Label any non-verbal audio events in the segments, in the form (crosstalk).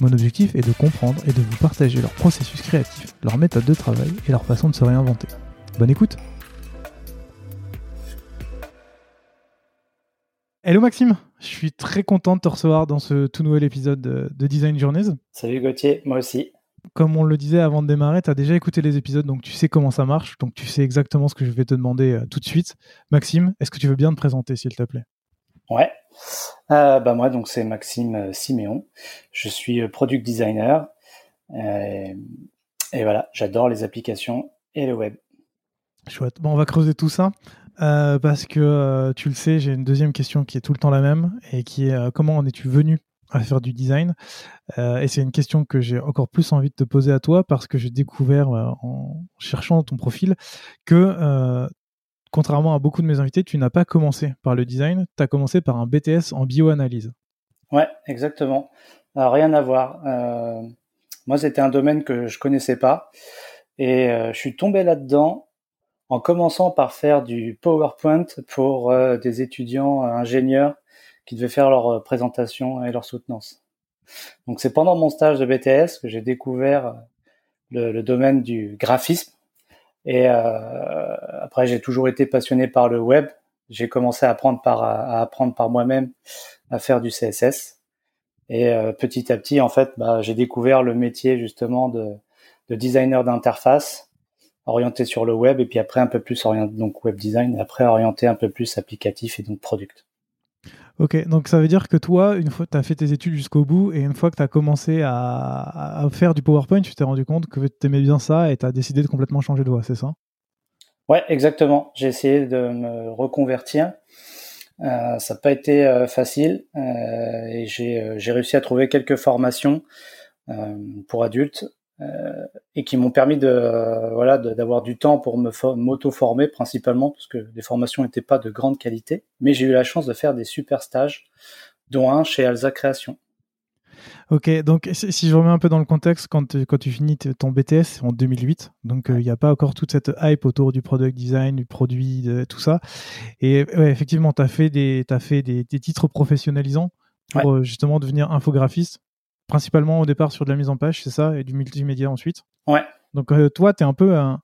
Mon objectif est de comprendre et de vous partager leur processus créatif, leur méthode de travail et leur façon de se réinventer. Bonne écoute Hello Maxime, je suis très content de te recevoir dans ce tout nouvel épisode de, Design Journeys. Salut Gauthier, moi aussi. Comme on le disait avant de démarrer, tu as déjà écouté les épisodes, donc tu sais comment ça marche, donc tu sais exactement ce que je vais te demander euh, tout de suite. Maxime, est-ce que tu veux bien te présenter, s'il te plaît? Ouais. Euh, bah moi, donc c'est Maxime euh, Siméon. Je suis euh, product designer. et voilà, j'adore les applications et le web. Chouette. Bon, on va creuser tout ça. parce que tu le sais, j'ai une deuxième question qui est tout le temps la même et qui est comment en es-tu venu à faire du design? Et c'est une question que j'ai encore plus envie de te poser à toi parce que j'ai découvert en cherchant ton profil que contrairement à beaucoup de mes invités, tu n'as pas commencé par le design, tu as commencé par un BTS en bioanalyse. Ouais, exactement. rien à voir. Euh, moi, c'était un domaine que je connaissais pas et euh, je suis tombé là-dedans en commençant par faire du PowerPoint pour euh, des étudiants ingénieurs qui devaient faire leur présentation et leur soutenance. Donc, c'est pendant mon stage de BTS que j'ai découvert le domaine du graphisme et euh, après, j'ai toujours été passionné par le web. J'ai commencé à apprendre par, moi-même à faire du CSS. Et euh, petit à petit, en fait, bah, j'ai découvert le métier justement de, de designer d'interface, orienté sur le web, et puis après un peu plus orienté donc web design, et après orienté un peu plus applicatif et donc product. Ok, donc ça veut dire que toi, une fois que tu as fait tes études jusqu'au bout et une fois que tu as commencé à, faire du PowerPoint, tu t'es rendu compte que tu aimais bien ça et tu as décidé de complètement changer de voie, c'est ça? Ouais, exactement. J'ai essayé de me reconvertir. Euh, ça n'a pas été euh, facile euh, et j'ai réussi à trouver quelques formations pour adultes et qui m'ont permis de euh, voilà d'avoir du temps pour me m'auto-former principalement parce que les formations n'étaient pas de grande qualité, mais j'ai eu la chance de faire des super stages, dont un chez Alza Création. Ok, donc si je remets un peu dans le contexte, quand, quand tu finis ton BTS en 2008, donc euh, il n'y a pas encore toute cette hype autour du product design, du produit, de, tout ça. Et effectivement, tu as fait, des, as fait des, titres professionnalisants pour justement devenir infographiste principalement au départ sur de la mise en page, c'est ça, et du multimédia ensuite. Ouais. Donc euh, toi, tu es un peu un,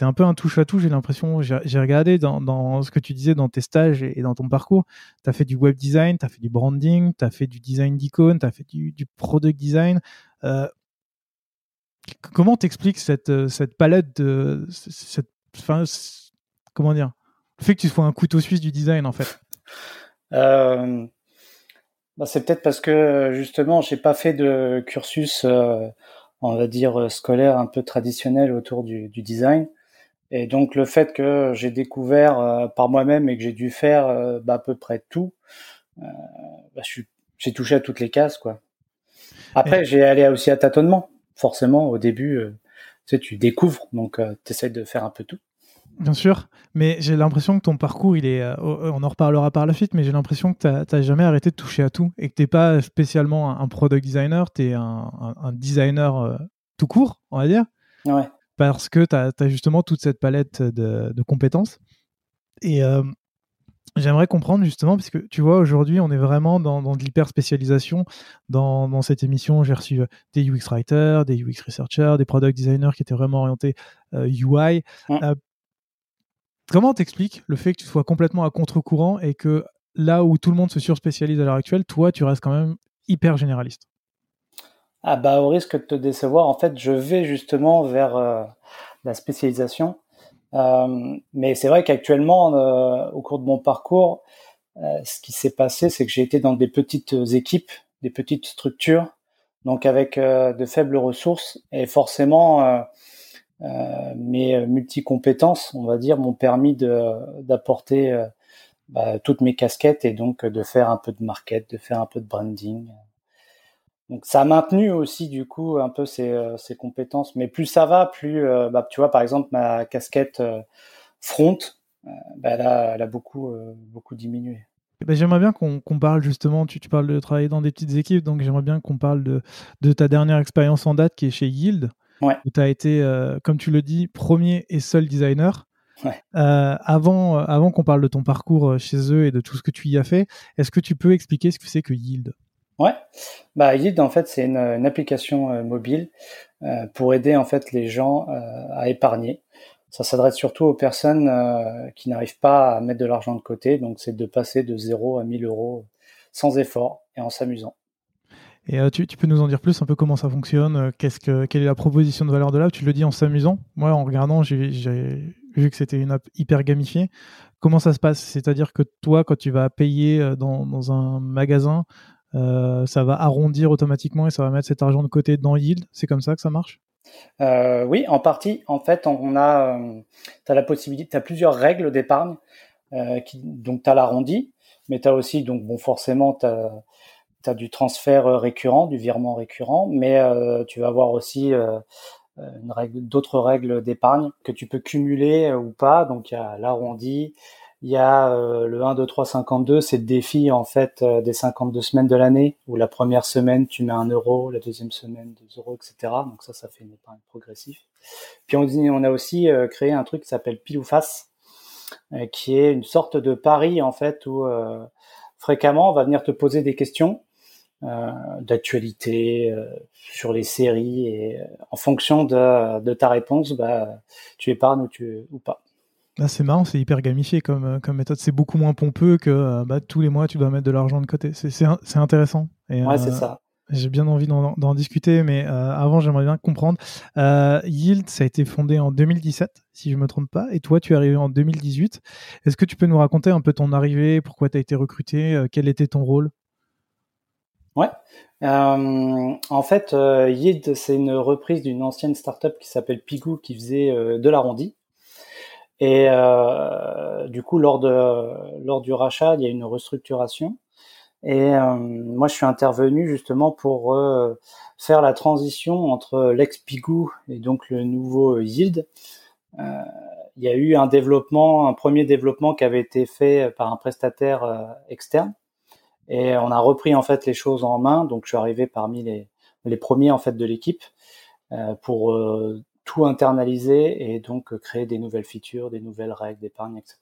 es un peu un touche à tout, j'ai l'impression. J'ai regardé dans, ce que tu disais dans tes stages et, dans ton parcours. Tu as fait du web design, tu as fait du branding, tu as fait du design d'icônes, tu as fait du, product design. Euh, comment t'expliques cette, euh, cette palette de. Cette, comment dire? Le fait que tu sois un couteau suisse du design, en fait. Bah, c'est peut-être parce que justement, j'ai pas fait de cursus, euh, on va dire scolaire un peu traditionnel autour du, du design. Et donc le fait que j'ai découvert euh, par moi-même et que j'ai dû faire euh, bah, à peu près tout, bah, j'ai touché à toutes les cases quoi. Après, j'ai allé aussi à tâtonnement. Forcément, au début, tu sais, tu découvres, donc tu essaies de faire un peu tout. Bien sûr, mais j'ai l'impression que ton parcours, il est, euh, on en reparlera par la suite, mais j'ai l'impression que tu n'as jamais arrêté de toucher à tout et que tu n'es pas spécialement un, product designer, tu es un, designer euh, tout court, on va dire. Ouais. Parce que tu as, justement toute cette palette de, compétences. Et euh, j'aimerais comprendre justement, parce que tu vois, aujourd'hui, on est vraiment dans, de l'hyper spécialisation. Dans, cette émission, j'ai reçu des UX writers, des UX researchers, des product designers qui étaient vraiment orientés UI. Comment t'expliques le fait que tu sois complètement à contre-courant et que là où tout le monde se surspécialise à l'heure actuelle, toi, tu restes quand même hyper généraliste? Ah bah au risque de te décevoir, en fait, je vais justement vers euh, la spécialisation. Mais c'est vrai qu'actuellement, au cours de mon parcours, ce qui s'est passé, c'est que j'ai été dans des petites équipes, des petites structures, donc avec de faibles ressources, et forcément, mes multi-compétences, on va dire, m'ont permis d'apporter bah, toutes mes casquettes et donc de faire un peu de market, de faire un peu de branding. Donc ça a maintenu aussi du coup un peu ces, euh, ces compétences. Mais plus ça va, plus euh, bah, tu vois par exemple ma casquette euh, front, bah, elle, a, beaucoup beaucoup diminué. Bah, j'aimerais bien qu'on parle justement, tu, tu, parles de travailler dans des petites équipes, donc j'aimerais bien qu'on parle de, de, ta dernière expérience en date qui est chez Yield, ouais. où tu as été, comme tu le dis, premier et seul designer. Ouais. Euh, avant avant qu'on parle de ton parcours chez eux et de tout ce que tu y as fait, est-ce que tu peux expliquer ce que c'est que Yield? Ouais, bah Yield en fait c'est une, une, application euh, mobile euh, pour aider en fait les gens euh, à épargner. Ça s'adresse surtout aux personnes qui n'arrivent pas à mettre de l'argent de côté, donc c'est de passer de 0 à 1000 euros sans effort et en s'amusant. Et tu, tu, peux nous en dire plus un peu comment ça fonctionne Qu'est-ce que quelle est la proposition de valeur de l'app? Tu le dis en s'amusant. Moi, en regardant, j'ai vu que c'était une app hyper gamifiée. Comment ça se passe? C'est-à-dire que toi, quand tu vas payer dans, dans un magasin, euh, ça va arrondir automatiquement et ça va mettre cet argent de côté dans Yield? C'est comme ça que ça marche? Euh, Oui, en partie. En fait, on a, euh, as la possibilité, tu as plusieurs règles d'épargne. donc, tu as l'arrondi, mais tu as aussi, donc, bon, forcément, tu du transfert récurrent, du virement récurrent, mais tu vas avoir aussi règle, d'autres règles d'épargne que tu peux cumuler ou pas. Donc, il y a l'arrondi, il y a euh, le 1, 2, 3, 52, c'est le défi en fait euh, des 52 semaines de l'année, où la première semaine tu mets un euro, la deuxième semaine 2 euros, etc. Donc ça, ça fait une épargne progressive. Puis on, a aussi euh, créé un truc qui s'appelle pile ou face, qui est une sorte de pari en fait où fréquemment on va venir te poser des questions d'actualité sur les séries et en fonction de, de ta réponse, bah, tu épargnes ou, tu, ou pas. Ah, c'est marrant, c'est hyper gamifié comme, euh, comme méthode. C'est beaucoup moins pompeux que euh, bah, tous les mois tu dois mettre de l'argent de côté. C'est intéressant. Et, ouais, c'est euh, ça. J'ai bien envie d'en discuter, mais avant, j'aimerais bien comprendre. Yield, ça a été fondé en 2017, si je ne me trompe pas, et toi, tu es arrivé en 2018. Est-ce que tu peux nous raconter un peu ton arrivée, pourquoi tu as été recruté, quel était ton rôle? Ouais. en fait, Yield, c'est une reprise d'une ancienne startup qui s'appelle Pigou, qui faisait de l'arrondi. Et euh, du coup, lors, de, lors du rachat, il y a une restructuration. Et euh, moi, je suis intervenu justement pour euh, faire la transition entre l'ex-Pigou et donc le nouveau Yield. Euh, il y a eu un développement, un premier développement qui avait été fait par un prestataire externe. Et on a repris en fait les choses en main. Donc, je suis arrivé parmi les, les premiers en fait de l'équipe pour tout internaliser et donc créer des nouvelles features, des nouvelles règles d'épargne, etc.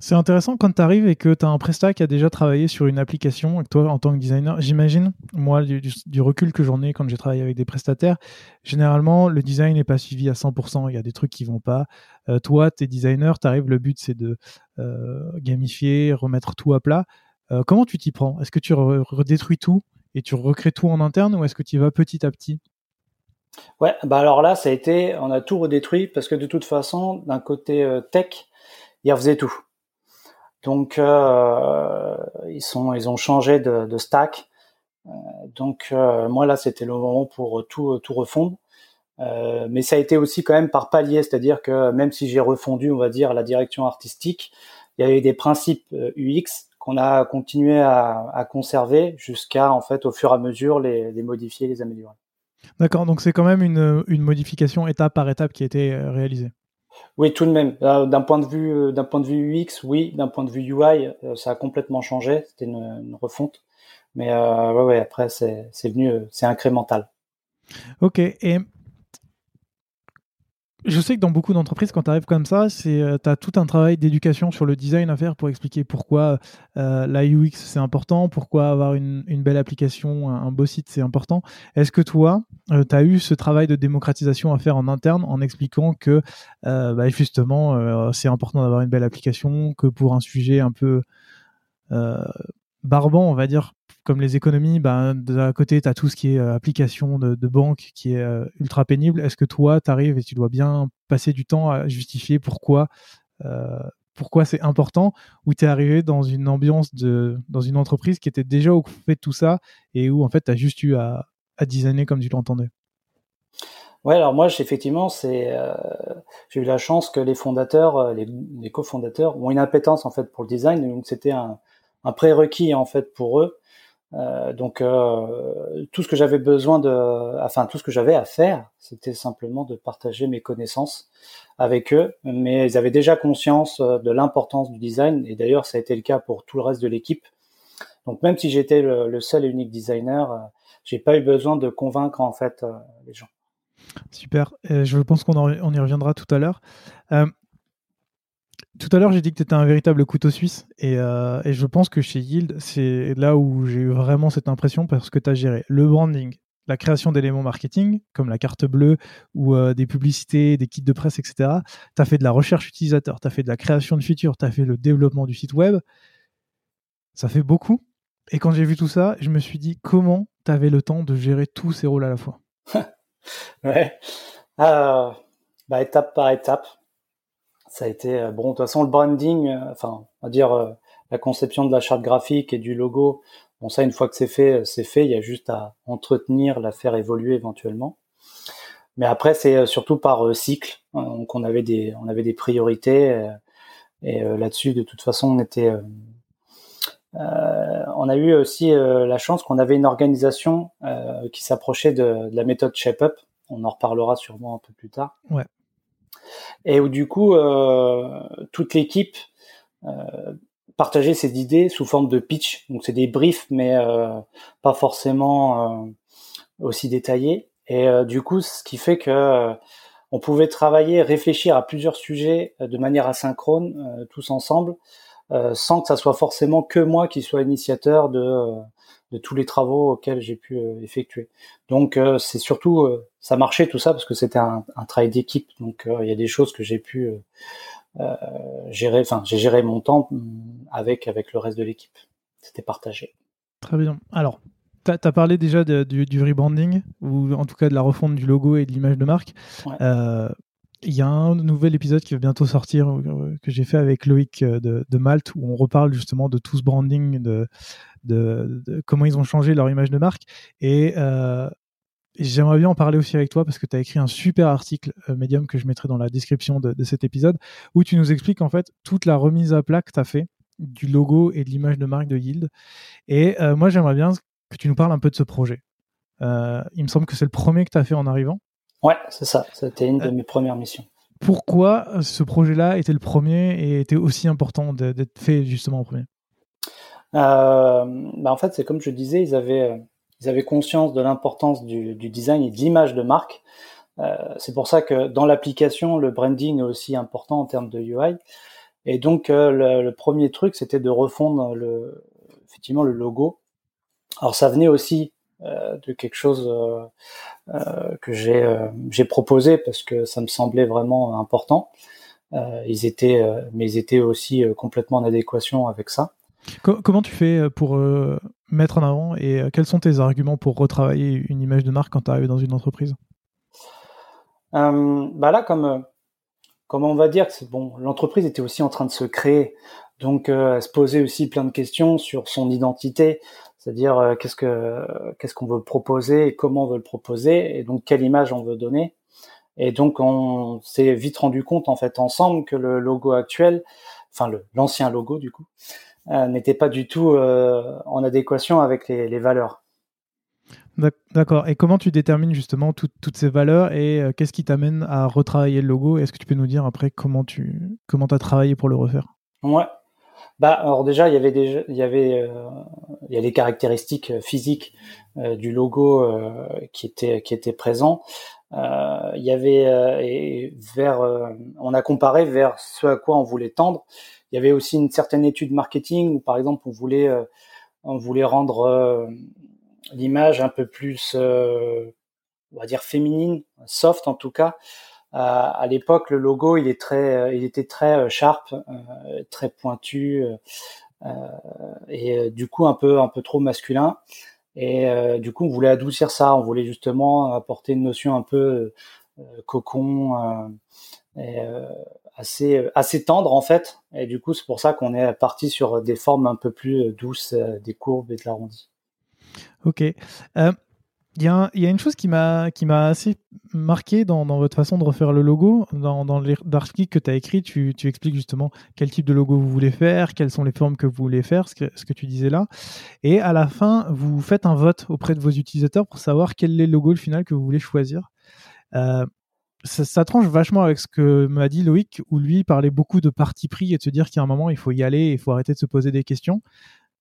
C'est intéressant quand tu arrives et que tu as un prestat qui a déjà travaillé sur une application avec toi en tant que designer. J'imagine, moi, du, recul que j'en ai quand j'ai travaillé avec des prestataires, généralement, le design n'est pas suivi à 100%. Il y a des trucs qui vont pas. Euh, toi, tu es designer, tu arrives, le but c'est de euh, gamifier, remettre tout à plat. Euh, comment tu t'y prends? Est-ce que tu redétruis tout et tu recrées tout en interne ou est-ce que tu y vas petit à petit? Ouais, bah alors là, ça a été, on a tout redétruit parce que de toute façon, d'un côté euh, tech, ils refaisaient tout. Donc euh, ils sont, ils ont changé de, stack. Donc moi là, c'était le moment pour tout tout refondre. mais ça a été aussi quand même par palier, c'est-à-dire que même si j'ai refondu, on va dire la direction artistique, il y avait des principes UX qu'on a continué à, à conserver jusqu'à en fait au fur et à mesure les, les modifier, les améliorer. D'accord, donc c'est quand même une, une, modification étape par étape qui a été euh, réalisée. Oui, tout de même. Euh, d'un point de vue, euh, d'un point de vue UX, oui. D'un point de vue UI, ça a complètement changé. C'était une, une, refonte. Mais euh, ouais, ouais, après, c'est venu, c'est incrémental. Ok. Et je sais que dans beaucoup d'entreprises, quand tu arrives comme ça, c'est euh, tu as tout un travail d'éducation sur le design à faire pour expliquer pourquoi euh, la UX c'est important, pourquoi avoir une, belle application, un, beau site c'est important. Est-ce que toi, euh, tu as eu ce travail de démocratisation à faire en interne en expliquant que bah, justement c'est important d'avoir une belle application, que pour un sujet un peu barbant, on va dire, comme les économies, ben, d'un côté, tu as tout ce qui est application de, banque qui est ultra pénible. Est-ce que toi, tu arrives et tu dois bien passer du temps à justifier pourquoi pourquoi c'est important, ou tu es arrivé dans une ambiance de dans une entreprise qui était déjà occupée de tout ça et où en fait tu as juste eu à, à designer comme tu l'entendais? Ouais, alors moi, effectivement, c'est euh, j'ai eu la chance que les fondateurs, euh, les, les cofondateurs, ont une appétence en fait pour le design, donc c'était un, un prérequis en fait pour eux. Euh, donc euh, tout ce que j'avais besoin de, enfin tout ce que j'avais à faire, c'était simplement de partager mes connaissances avec eux. Mais ils avaient déjà conscience euh, de l'importance du design, et d'ailleurs ça a été le cas pour tout le reste de l'équipe. Donc même si j'étais le, seul et unique designer, euh, j'ai pas eu besoin de convaincre en fait les gens. Super. je pense qu'on on y reviendra tout à l'heure. Tout à l'heure, j'ai dit que tu étais un véritable couteau suisse. Euh, et, je pense que chez Yield, c'est là où j'ai eu vraiment cette impression parce que tu as géré le branding, la création d'éléments marketing, comme la carte bleue ou euh, des publicités, des kits de presse, etc. Tu as fait de la recherche utilisateur, tu as fait de la création de features, tu as fait le développement du site web. Ça fait beaucoup. Et quand j'ai vu tout ça, je me suis dit comment tu avais le temps de gérer tous ces rôles à la fois? (laughs) Ouais. Euh, bah, étape par étape ça a été euh, bon de toute façon le branding euh, enfin on va dire euh, la conception de la charte graphique et du logo bon ça une fois que c'est fait c'est fait. Il y a juste à entretenir la faire évoluer éventuellement. Mais après c'est surtout par cycle donc on avait des on avait des priorités et là-dessus de toute façon on était on a eu aussi la chance qu'on avait une organisation qui s'approchait de, de, la méthode Shape Up. On en reparlera sûrement un peu plus tard. Ouais et où du coup euh, toute l'équipe euh, partageait ses idées sous forme de pitch. Donc c'est des briefs, mais euh, pas forcément aussi détaillés. Et du coup, ce qui fait que on pouvait travailler, réfléchir à plusieurs sujets de manière asynchrone, tous ensemble, sans que ça soit forcément que moi qui soit initiateur de de tous les travaux auxquels j'ai pu euh, effectuer. Donc euh, c'est surtout euh, ça marchait tout ça parce que c'était un, un, travail d'équipe. Donc il y a des choses que j'ai pu gérer. Enfin j'ai géré mon temps mm, avec avec le reste de l'équipe. C'était partagé. Très bien. Alors tu as, parlé déjà du, du, rebranding, ou en tout cas de la refonte du logo et de l'image de marque. Il y a un nouvel épisode qui va bientôt sortir que j'ai fait avec Loïc de, de, Malte où on reparle justement de tout ce branding, de, comment ils ont changé leur image de marque. Et euh, j'aimerais bien en parler aussi avec toi parce que tu as écrit un super article euh, Medium que je mettrai dans la description de, cet épisode où tu nous expliques en fait toute la remise à plat que tu as fait du logo et de l'image de marque de Yield. Et euh, moi, j'aimerais bien que tu nous parles un peu de ce projet. il me semble que c'est le premier que tu as fait en arrivant. Ouais, c'est ça. C'était une de mes premières missions. Pourquoi ce projet-là était le premier et était aussi important d'être fait justement en premier? Euh, bah en fait, c'est comme je disais, ils avaient, euh, ils avaient conscience de l'importance du, du, design et de l'image de marque. Euh, c'est pour ça que dans l'application, le branding est aussi important en termes de UI. Et donc, euh, le, le, premier truc, c'était de refondre le, effectivement le logo. Alors, ça venait aussi euh, de quelque chose que j'ai proposé parce que ça me semblait vraiment important. ils étaient, mais ils étaient aussi complètement en adéquation avec ça. Comment tu fais euh, pour euh, mettre en avant et euh, quels sont tes arguments pour retravailler une image de marque quand tu arrives dans une entreprise? Bah Là, comme, comme on va dire que bon, l'entreprise était aussi en train de se créer, donc elle se posait aussi plein de questions sur son identité, c'est-à-dire qu'est-ce que qu'est-ce qu'on veut proposer, et comment on veut le proposer, et donc quelle image on veut donner. Et donc on s'est vite rendu compte en fait ensemble que le logo actuel, enfin l'ancien logo du coup, euh, n'était pas du tout euh, en adéquation avec les, valeurs. D'accord. Et comment tu détermines justement toutes ces valeurs et euh, qu'est-ce qui t'amène à retravailler le logo? Est-ce que tu peux nous dire après comment tu comment as travaillé pour le refaire? Ouais. Bah alors déjà il y avait déjà il y avait il y a les caractéristiques physiques du logo qui étaient qui étaient présents. il y avait et vers on a comparé vers ce à quoi on voulait tendre il y avait aussi une certaine étude marketing où, par exemple, on voulait, euh, on voulait rendre euh, l'image un peu plus, euh, on va dire féminine, soft en tout cas. À l'époque, le logo, il est très, il était très sharp, très pointu. et du coup un peu un peu trop masculin. Et du coup, on voulait adoucir ça. On voulait justement apporter une notion un peu cocon, assez assez tendre en fait. Et du coup, c'est pour ça qu'on est parti sur des formes un peu plus douces, des courbes et de l'arrondi. Ok. Euh, il y, a une chose qui m'a assez marqué dans, votre façon de refaire le logo. Dans, dans l'article que tu as écrit, tu, expliques justement quel type de logo vous voulez faire, quelles sont les formes que vous voulez faire, ce que, ce que tu disais là. Et à la fin, vous faites un vote auprès de vos utilisateurs pour savoir quel est le logo final que vous voulez choisir. Euh, ça, tranche vachement avec ce que m'a dit Loïc, où lui parlait beaucoup de parti pris et de se dire qu'à un moment, il faut y aller, il faut arrêter de se poser des questions.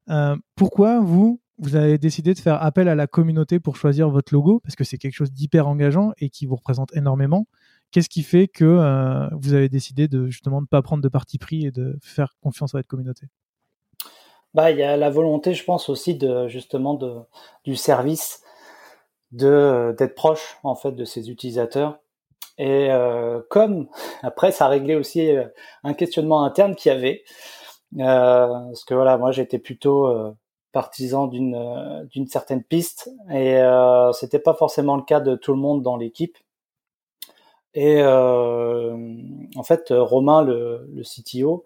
Euh, pourquoi vous, vous avez décidé de faire appel à la communauté pour choisir votre logo parce que c'est quelque chose d'hyper engageant et qui vous représente énormément. Qu'est-ce qui fait que euh, vous avez décidé de justement ne pas prendre de parti pris et de faire confiance à votre communauté? Bah, il y a la volonté, je pense aussi de justement du service, de d'être proche en fait de ses utilisateurs. Et euh, comme après, ça réglé aussi euh, un questionnement interne qu'il y avait, parce que voilà, moi j'étais plutôt partisan d'une euh, d'une certaine piste et euh, c'était pas forcément le cas de tout le monde dans l'équipe. Et euh, en fait, Romain, le, CTO,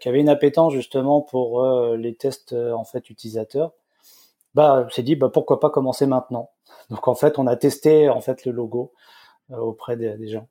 qui avait une appétence justement pour les tests en fait utilisateurs, bah s'est dit bah pourquoi pas commencer maintenant? Donc en fait, on a testé en fait le logo auprès des gens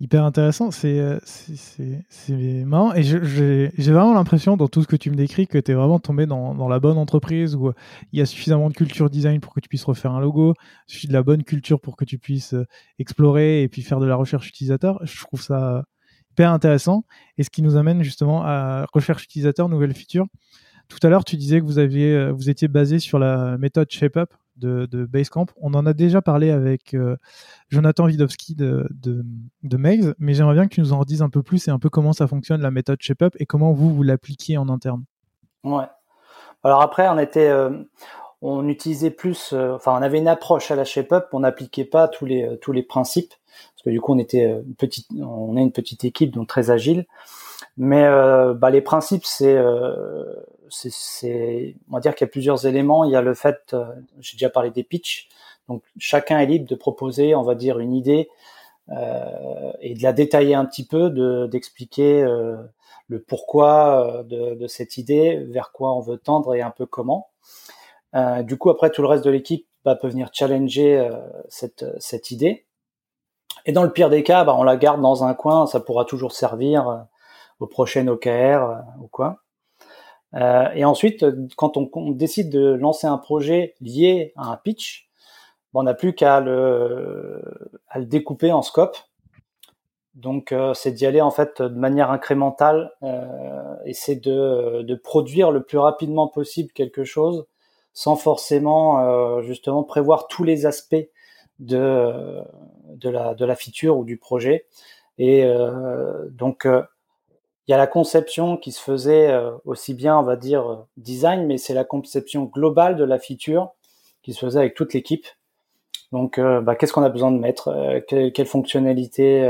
hyper intéressant. C'est euh, marrant. Et j'ai vraiment l'impression, dans tout ce que tu me décris, que tu es vraiment tombé dans, dans, la bonne entreprise où il y a suffisamment de culture design pour que tu puisses refaire un logo, suffit de la bonne culture pour que tu puisses euh, explorer et puis faire de la recherche utilisateur. Je trouve ça hyper intéressant. Et ce qui nous amène justement à recherche utilisateur, nouvelles features. Tout à l'heure, tu disais que vous, aviez, euh, vous étiez basé sur la méthode ShapeUp de, Basecamp. On en a déjà parlé avec euh, Jonathan Widowski de, de, de mais j'aimerais bien que tu nous en redises un peu plus et un peu comment ça fonctionne la méthode ShapeUp et comment vous, vous l'appliquez en interne. Ouais. Alors après, on était, euh, on utilisait plus, euh, enfin, on avait une approche à la ShapeUp, on n'appliquait pas tous les tous les principes parce que du coup, on était petite, on est une petite équipe donc très agile. Mais bah, les principes, c'est c'est, on va dire qu'il y a plusieurs éléments. Il y a le fait, euh, j'ai déjà parlé des pitchs, donc chacun est libre de proposer, on va dire, une idée euh, et de la détailler un petit peu, de, d'expliquer euh, le pourquoi de, de, cette idée, vers quoi on veut tendre et un peu comment. du coup, après, tout le reste de l'équipe bah, peut venir challenger cette, cette idée. Et dans le pire des cas, bah, on la garde dans un coin, ça pourra toujours servir au prochain OKR ou quoi. Euh, et ensuite, quand on, décide de lancer un projet lié à un pitch, on n'a plus qu'à le, à le découper en scope. Donc, euh, c'est d'y aller en fait de manière incrémentale euh, et c'est de, de, produire le plus rapidement possible quelque chose sans forcément euh, justement prévoir tous les aspects de, de, la, de la feature ou du projet. Et euh, donc, il y a la conception qui se faisait euh, aussi bien, on va dire, euh, design, mais c'est la conception globale de la feature qui se faisait avec toute l'équipe. Donc, euh, bah, qu'est-ce qu'on a besoin de mettre Quelles quelle fonctionnalités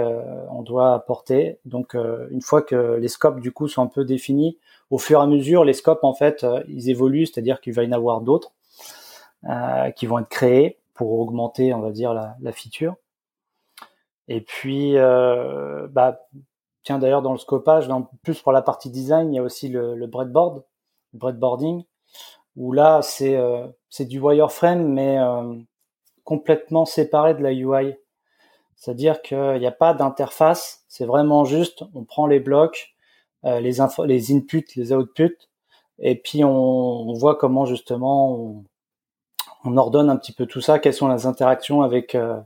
on doit apporter Donc, une fois que les scopes du coup sont un peu définis, au fur et à mesure, les scopes en fait, ils évoluent, c'est-à-dire qu'il va y en avoir d'autres qui vont être créés pour augmenter, on va dire, la, la feature. Et puis, bah, Tiens, d'ailleurs, dans le scopage, plus pour la partie design, il y a aussi le, le breadboard, le breadboarding, où là, c'est euh, du wireframe, mais euh, complètement séparé de la UI. C'est-à-dire qu'il n'y a pas d'interface, c'est vraiment juste, on prend les blocs, euh, les, les inputs, les outputs, et puis on, on voit comment justement on, on, ordonne un petit peu tout ça, quelles sont les interactions avec, euh,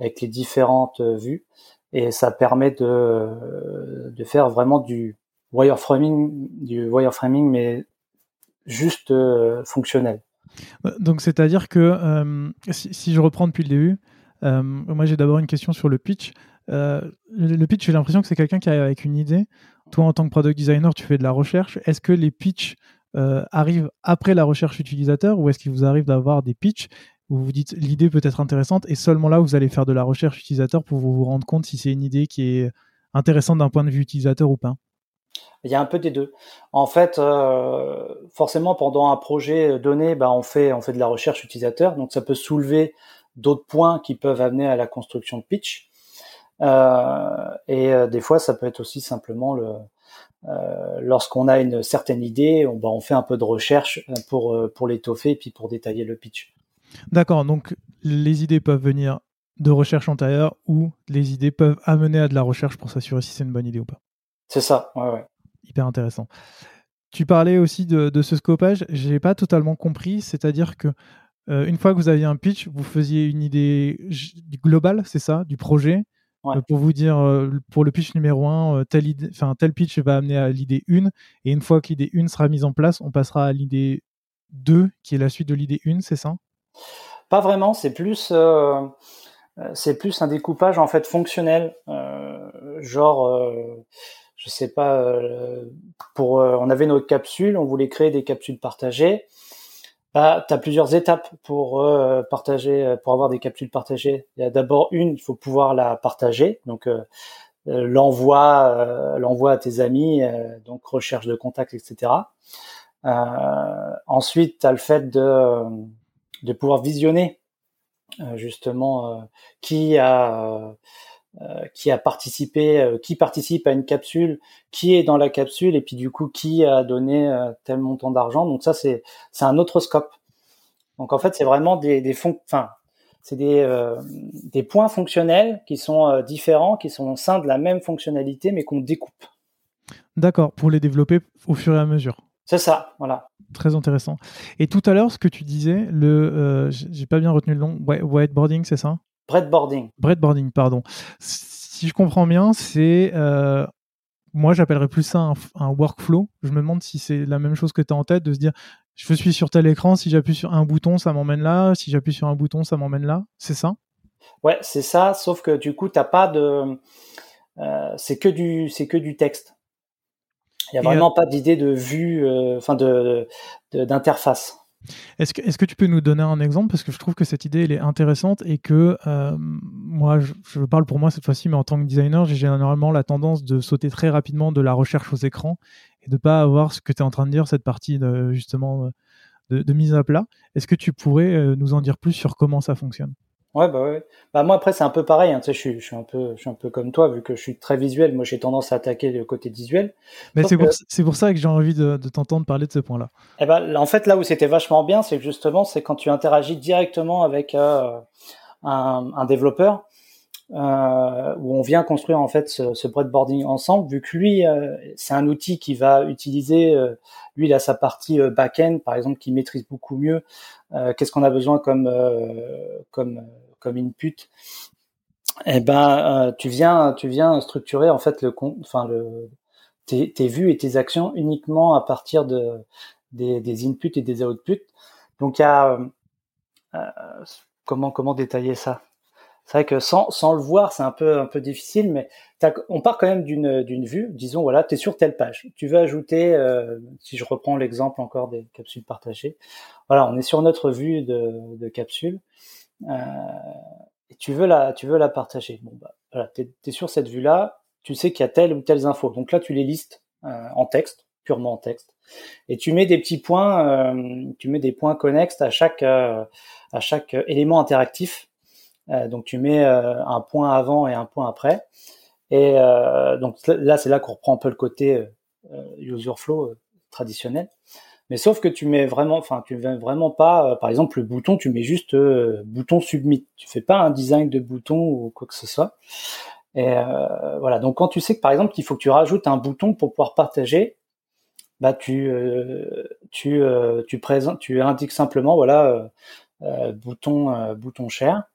avec les différentes euh, vues et ça permet de, de faire vraiment du wireframing, du wireframing, mais juste euh, fonctionnel. Euh, donc, c'est-à-dire que euh, si, si, je reprends depuis le début, moi j'ai d'abord une question sur le pitch. le pitch, j'ai l'impression que c'est quelqu'un qui arrive avec une idée. Toi, en tant que product designer, tu fais de la recherche. Est-ce que les pitchs arrivent après la recherche utilisateur ou est-ce qu'il vous arrive d'avoir des pitchs vous vous dites l'idée peut être intéressante et seulement là vous allez faire de la recherche utilisateur pour vous, rendre compte si c'est une idée qui est intéressante d'un point de vue utilisateur ou pas Il y a un peu des deux. En fait, euh, forcément, pendant un projet donné, bah, on fait on fait de la recherche utilisateur, donc ça peut soulever d'autres points qui peuvent amener à la construction de pitch. Euh, et euh, des fois, ça peut être aussi simplement le lorsqu'on a une certaine idée, on, bah, on fait un peu de recherche pour pour l'étoffer et puis pour détailler le pitch. D'accord. Donc les idées peuvent venir de recherche antérieure ou les idées peuvent amener à de la recherche pour s'assurer si c'est une bonne idée ou pas. C'est ça, ouais, ouais. Hyper intéressant. Tu parlais aussi de, de ce scopage, j'ai pas totalement compris, c'est-à-dire que euh, une fois que vous aviez un pitch, vous faisiez une idée globale, c'est ça, du projet, euh, pour vous dire, euh, pour le pitch numéro 1, tel, idée, tel pitch va amener à l'idée 1, et une fois que l'idée 1 sera mise en place, on passera à l'idée 2, qui est la suite de l'idée 1, c'est ça? Pas vraiment, c'est plus c'est plus un découpage en fait fonctionnel, genre, je sais pas, pour, on avait notre capsule, on voulait créer des capsules partagées. Bah, tu as plusieurs étapes pour euh, partager, euh, pour avoir des capsules partagées. Il y a d'abord une, il faut pouvoir la partager, donc euh, l'envoi, l'envoi à tes amis, donc recherche de contact, etc. ensuite, tu as le fait de, de pouvoir visionner justement qui a euh, qui a participé, euh, qui participe à une capsule, qui est dans la capsule et puis du coup qui a donné euh, tel montant d'argent. Donc ça c'est un autre scope. Donc en fait c'est vraiment des fonds, enfin c'est des points fonctionnels qui sont différents, qui sont au sein de la même fonctionnalité mais qu'on découpe. D'accord, pour les développer au fur et à mesure. C'est ça, voilà. Très intéressant. Et tout à l'heure, ce que tu disais, le, j'ai pas bien retenu le nom, whiteboarding, c'est ça? Breadboarding. Breadboarding, pardon. Si je comprends bien, c'est. Euh, moi, j'appellerais plus ça un, workflow. Je me demande si c'est la même chose que tu as en tête, de se dire je suis sur tel écran, si j'appuie sur un bouton, ça m'emmène là, si j'appuie sur un bouton, ça m'emmène là. C'est ça? Ouais, c'est ça, sauf que du coup, tu pas de. Euh, c'est que, du, que du texte. Il n'y a vraiment euh, pas d'idée de vue, enfin de d'interface. Est-ce que, est que, tu peux nous donner un exemple? Parce que je trouve que cette idée, elle est intéressante et que euh, moi, je, parle pour moi cette fois-ci, mais en tant que designer, j'ai généralement la tendance de sauter très rapidement de la recherche aux écrans et de ne pas avoir ce que tu es en train de dire, cette partie de, justement de, de mise à plat. Est-ce que tu pourrais euh, nous en dire plus sur comment ça fonctionne? Ouais, bah ouais. Bah moi après c'est un peu pareil. Hein. Tu sais, je suis, je suis un peu, je suis un peu comme toi vu que je suis très visuel. Moi j'ai tendance à attaquer le côté visuel. Mais c'est pour, c'est pour ça que j'ai envie de, de t'entendre parler de ce point-là. Eh ben en fait là où c'était vachement bien, c'est que justement c'est quand tu interagis directement avec euh, un, un, développeur euh, où on vient construire en fait ce, ce breadboarding ensemble. Vu que lui euh, c'est un outil qui va utiliser, euh, lui il a sa partie euh, back-end par exemple qui maîtrise beaucoup mieux euh, qu'est-ce qu'on a besoin comme euh, comme comme input eh ben tu viens tu viens structurer en fait le enfin le tes, tes, vues et tes actions uniquement à partir de des, des inputs et des outputs donc il y a comment comment détailler ça? C'est vrai que sans, sans le voir, c'est un peu, un peu difficile, mais on part quand même d'une, d'une vue. Disons, voilà, tu es sur telle page. Tu veux ajouter, euh, si je reprends l'exemple encore des capsules partagées, voilà, on est sur notre vue de, de capsule. Euh, et tu veux la, tu veux la partager. Bon, bah, voilà, tu es, sur cette vue-là, tu sais qu'il y a telle ou telle info. Donc là, tu les listes euh, en texte, purement en texte. Et tu mets des petits points, euh, tu mets des points connexes à chaque, euh, à chaque élément interactif euh, donc tu mets euh, un point avant et un point après. Et euh, donc là, c'est là qu'on reprend un peu le côté user flow traditionnel. Mais sauf que tu mets vraiment, enfin, tu mets vraiment pas, par exemple, le bouton, tu mets juste bouton submit. Tu fais pas un design de bouton ou quoi que ce soit. Et voilà. Donc, quand tu sais que, par exemple, qu'il faut que tu rajoutes un bouton pour pouvoir partager, bah, tu, tu, tu présentes, tu indiques simplement, voilà, bouton, bouton share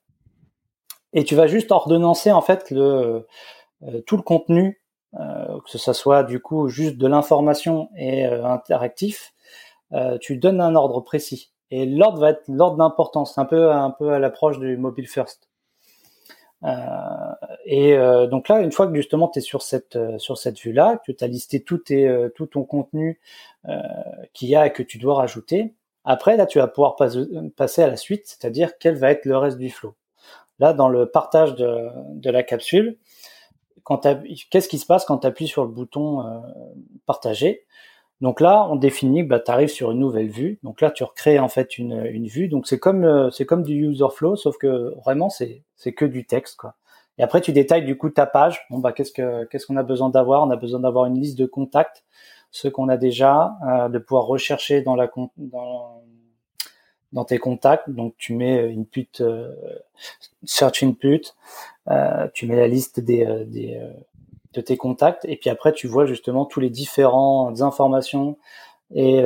et tu vas juste ordonnancer en fait euh, tout le contenu, euh, que ce soit du coup juste de l'information et euh, interactif. tu donnes un ordre précis et l'ordre va être l'ordre d'importance, un peu un peu à l'approche du mobile first. et donc là, une fois que justement tu es sur cette sur cette vue-là, que tu as listé tout, tes, tout ton contenu qu'il y a et que tu dois rajouter, après là tu vas pouvoir passer à la suite, c'est-à-dire quel va être le reste du flow. Là, dans le partage de, la capsule, qu'est-ce qui se passe quand tu appuies sur le bouton partager? Donc là, on définit bah, tu arrives sur une nouvelle vue. Donc là, tu recrées en fait une, vue. Donc c'est comme c'est comme du user flow, sauf que vraiment c'est c'est que du texte quoi. Et après, tu détailles du coup ta page. Bon bah qu'est-ce que qu'est-ce qu'on a besoin d'avoir? On a besoin d'avoir une liste de contacts, ceux qu'on a déjà, euh, de pouvoir rechercher dans la dans dans tes contacts. Donc tu mets une pute, euh, search input, euh, tu mets la liste des, euh, des euh, de tes contacts et puis après tu vois justement tous les différentes informations et,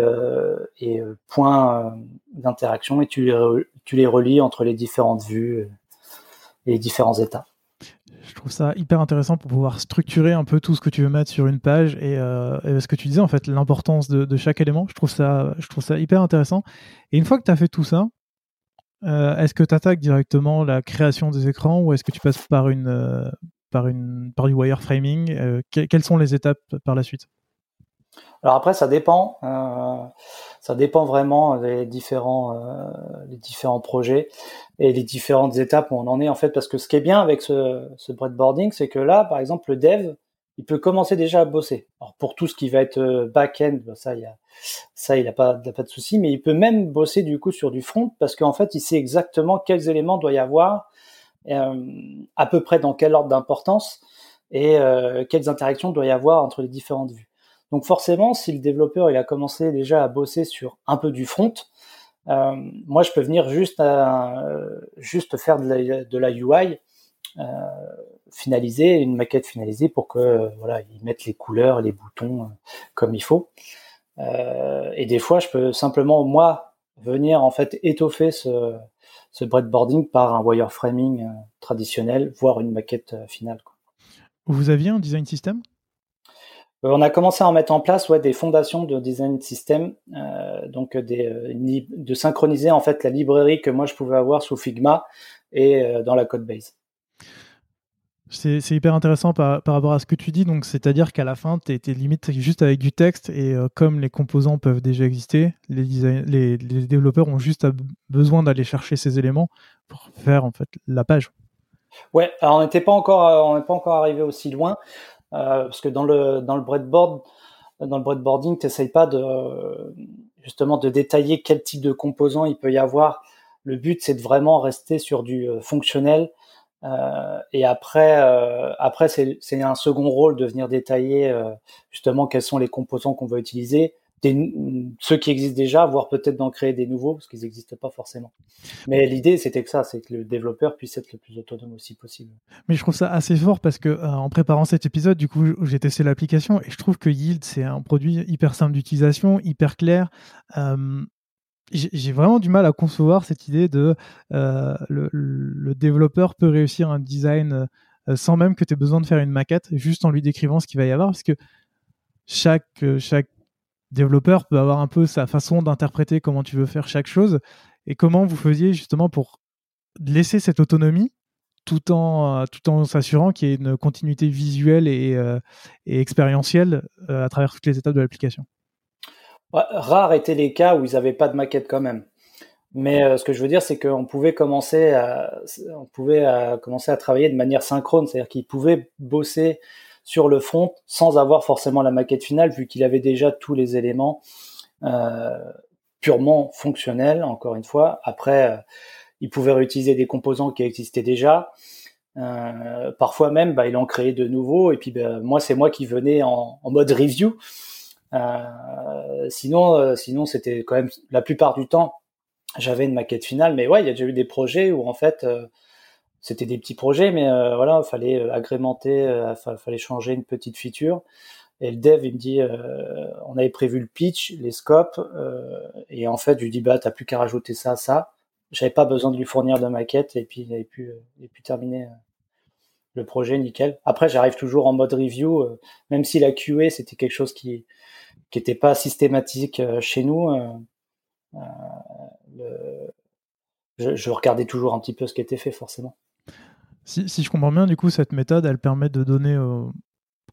et points d'interaction et tu les, tu les relis entre les différentes vues et les différents états. Je trouve ça hyper intéressant pour pouvoir structurer un peu tout ce que tu veux mettre sur une page et, euh, ce que tu disais en fait, l'importance de, chaque élément. Je trouve ça, je trouve ça hyper intéressant. Et une fois que tu as fait tout ça, euh, est-ce que tu attaques directement la création des écrans ou est-ce que tu passes par une, euh, par une, par du wireframing Quelles sont les étapes par la suite? Alors après, ça dépend. Ça dépend vraiment des différents, euh, les différents projets et les différentes étapes où on en est en fait. Parce que ce qui est bien avec ce, ce breadboarding, c'est que là, par exemple, le dev, il peut commencer déjà à bosser. Alors pour tout ce qui va être euh, back-end, bah, ça, il a, ça, il n'a pas, pas de souci. Mais il peut même bosser du coup sur du front parce qu'en fait, il sait exactement quels éléments doit y avoir, euh, à peu près dans quel ordre d'importance et euh, quelles interactions doit y avoir entre les différentes vues. Donc forcément, si le développeur il a commencé déjà à bosser sur un peu du front, euh, moi je peux venir juste à, juste faire de la, UI euh, finaliser une maquette finalisée pour que voilà ils mettent les couleurs, les boutons euh, comme il faut. Euh, et des fois, je peux simplement moi venir en fait étoffer ce, ce breadboarding par un wireframing traditionnel, voire une maquette finale. Vous aviez un design system? On a commencé à en mettre en place ouais, des fondations de design system, euh, donc des, euh, de synchroniser en fait la librairie que moi je pouvais avoir sous Figma et euh, dans la code base. C'est hyper intéressant par, par, rapport à ce que tu dis. Donc, c'est-à-dire qu'à la fin, tu es, limite juste avec du texte et comme les composants peuvent déjà exister, les, les, les développeurs ont juste besoin d'aller chercher ces éléments pour faire en fait la page. Ouais, alors on n'était pas encore, on n'est pas encore arrivé aussi loin. Euh, parce que dans le dans le breadboard, dans le breadboarding, tu pas de justement de détailler quel type de composants il peut y avoir. Le but, c'est de vraiment rester sur du euh, fonctionnel. Euh, et après, euh, après c'est un second rôle de venir détailler euh, justement quels sont les composants qu'on va utiliser ceux qui existent déjà, voire peut-être d'en créer des nouveaux, parce qu'ils n'existent pas forcément. Mais l'idée, c'était que ça, c'est que le développeur puisse être le plus autonome aussi possible. Mais je trouve ça assez fort parce que euh, en préparant cet épisode, du coup, j'ai testé l'application et je trouve que Yield, c'est un produit hyper simple d'utilisation, hyper clair. Euh, j'ai vraiment du mal à concevoir cette idée de euh, le, le, développeur peut réussir un design sans même que tu aies besoin de faire une maquette, juste en lui décrivant ce qu'il va y avoir, parce que chaque, chaque développeur peut avoir un peu sa façon d'interpréter comment tu veux faire chaque chose et comment vous faisiez justement pour laisser cette autonomie tout en, tout en s'assurant qu'il y ait une continuité visuelle et, euh, et expérientielle euh, à travers toutes les étapes de l'application? rares étaient les cas où ils n'avaient pas de maquette quand même. Mais euh, ce que je veux dire, c'est qu'on pouvait commencer à, on pouvait commencer à travailler de manière synchrone, c'est-à-dire qu'ils pouvaient bosser sur le front sans avoir forcément la maquette finale vu qu'il avait déjà tous les éléments euh, purement fonctionnels encore une fois. Après euh, il pouvait réutiliser des composants qui existaient déjà. Euh, parfois même bah, il en créait de nouveaux. Et puis bah, moi c'est moi qui venais en, mode review. Sinon sinon c'était quand même la plupart du temps j'avais une maquette finale. Mais ouais il y a déjà eu des projets où en fait c'était des petits projets, mais euh, voilà, fallait euh, agrémenter, euh, fallait changer une petite feature. Et le dev, il me dit, euh, on avait prévu le pitch, les scopes, euh, et en fait, je lui dis, bah, t'as plus qu'à rajouter ça, ça. J'avais pas besoin de lui fournir de maquette, et puis il avait pu, il pu terminer le projet nickel. Après, j'arrive toujours en mode review, même si la QA c'était quelque chose qui qui était pas systématique chez nous. Je, je regardais toujours un petit peu ce qui était fait, forcément. Si, je comprends bien, du coup, cette méthode, elle permet de donner aux,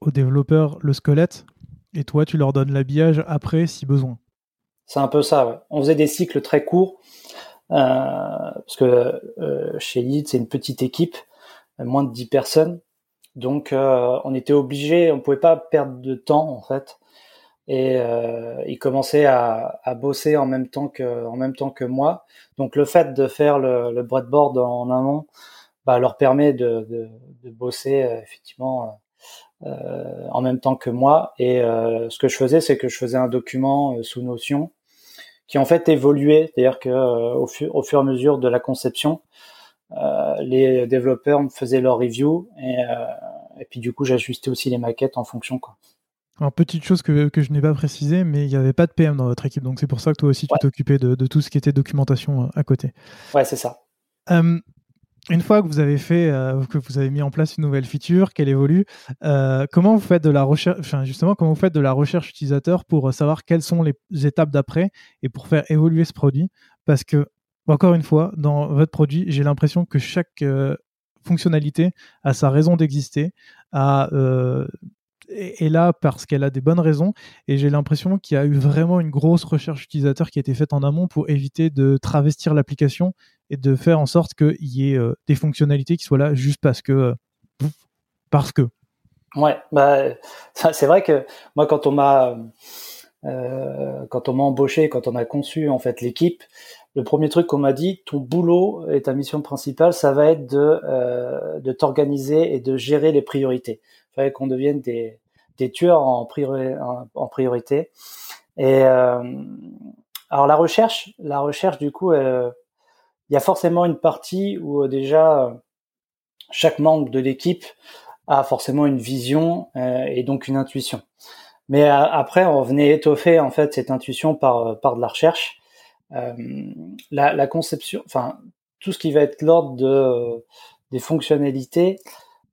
développeurs le squelette et toi, tu leur donnes l'habillage après si besoin. C'est un peu ça, ouais. On faisait des cycles très courts euh, parce que euh, chez Lead, c'est une petite équipe, moins de 10 personnes. Donc on était obligé, on pouvait pas perdre de temps en fait. Et il commençait à, bosser en même temps que en même temps que moi. Donc le fait de faire le, le breadboard en amont bah, leur permet de, de, de bosser effectivement euh, en même temps que moi. Et euh, ce que je faisais, c'est que je faisais un document euh, sous Notion qui en fait évoluait, c'est-à-dire que au, fur, au fur et à mesure de la conception, les développeurs me faisaient leur review et, et puis du coup j'ajustais aussi les maquettes en fonction quoi. Alors, petite chose que, que je n'ai pas précisé, mais il n'y avait pas de PM dans votre équipe, donc c'est pour ça que toi aussi tu t'occupais de, de, tout ce qui était documentation à côté. Ouais, c'est ça une fois que vous avez fait, euh, que vous avez mis en place une nouvelle feature, qu'elle évolue, euh, comment vous faites de la recherche, enfin justement, comment vous faites de la recherche utilisateur pour savoir quelles sont les étapes d'après et pour faire évoluer ce produit? Parce que encore une fois, dans votre produit, j'ai l'impression que chaque euh, fonctionnalité a sa raison d'exister, a est là parce qu'elle a des bonnes raisons et j'ai l'impression qu'il y a eu vraiment une grosse recherche utilisateur qui a été faite en amont pour éviter de travestir l'application et de faire en sorte qu'il y ait euh, des fonctionnalités qui soient là juste parce que euh, parce que. Ouais, bah c'est vrai que moi quand on m'a euh, quand on m'a embauché, quand on a conçu en fait l'équipe, le premier truc qu'on m'a dit, ton boulot et ta mission principale, ça va être de de t'organiser et de gérer les priorités. Il fallait qu'on devienne des des tueurs en, priori, en, priorité. Et alors la recherche, la recherche du coup. Il y a forcément une partie où euh, déjà chaque membre de l'équipe a forcément une vision euh, et donc une intuition. Mais euh, après, on venait étoffer en fait cette intuition par par de la recherche. La, la, conception, enfin tout ce qui va être l'ordre de des fonctionnalités,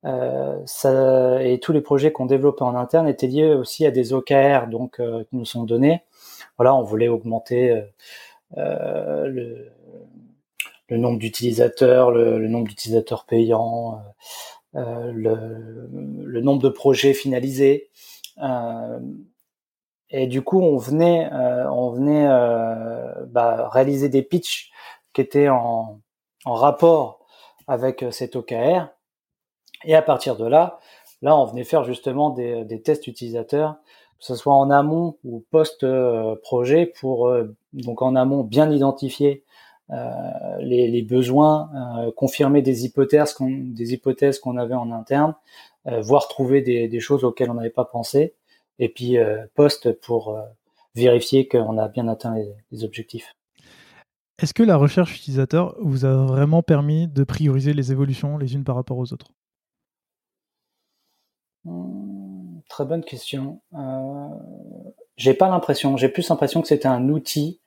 euh, ça, et tous les projets qu'on développait en interne étaient liés aussi à des OKR donc qui nous sont donnés. Voilà, on voulait augmenter euh, le, le nombre d'utilisateurs, le, nombre d'utilisateurs payants, euh, euh, le, le, nombre de projets finalisés. Euh, et du coup, on venait, on venait bah, réaliser des pitchs qui étaient en, en rapport avec cet OKR. Et à partir de là, là, on venait faire justement des, des tests utilisateurs, que ce soit en amont ou post-projet, pour donc en amont bien identifier euh, les, les, besoins, euh, confirmer des hypothèses qu'on des hypothèses qu'on avait en interne, euh, voire trouver des, des, choses auxquelles on n'avait pas pensé, et puis post pour vérifier qu'on a bien atteint les, les objectifs. Est-ce que la recherche utilisateur vous a vraiment permis de prioriser les évolutions les unes par rapport aux autres? Hmm, Très bonne question. Euh, j'ai pas l'impression. J'ai plus l'impression que c'était un outil euh,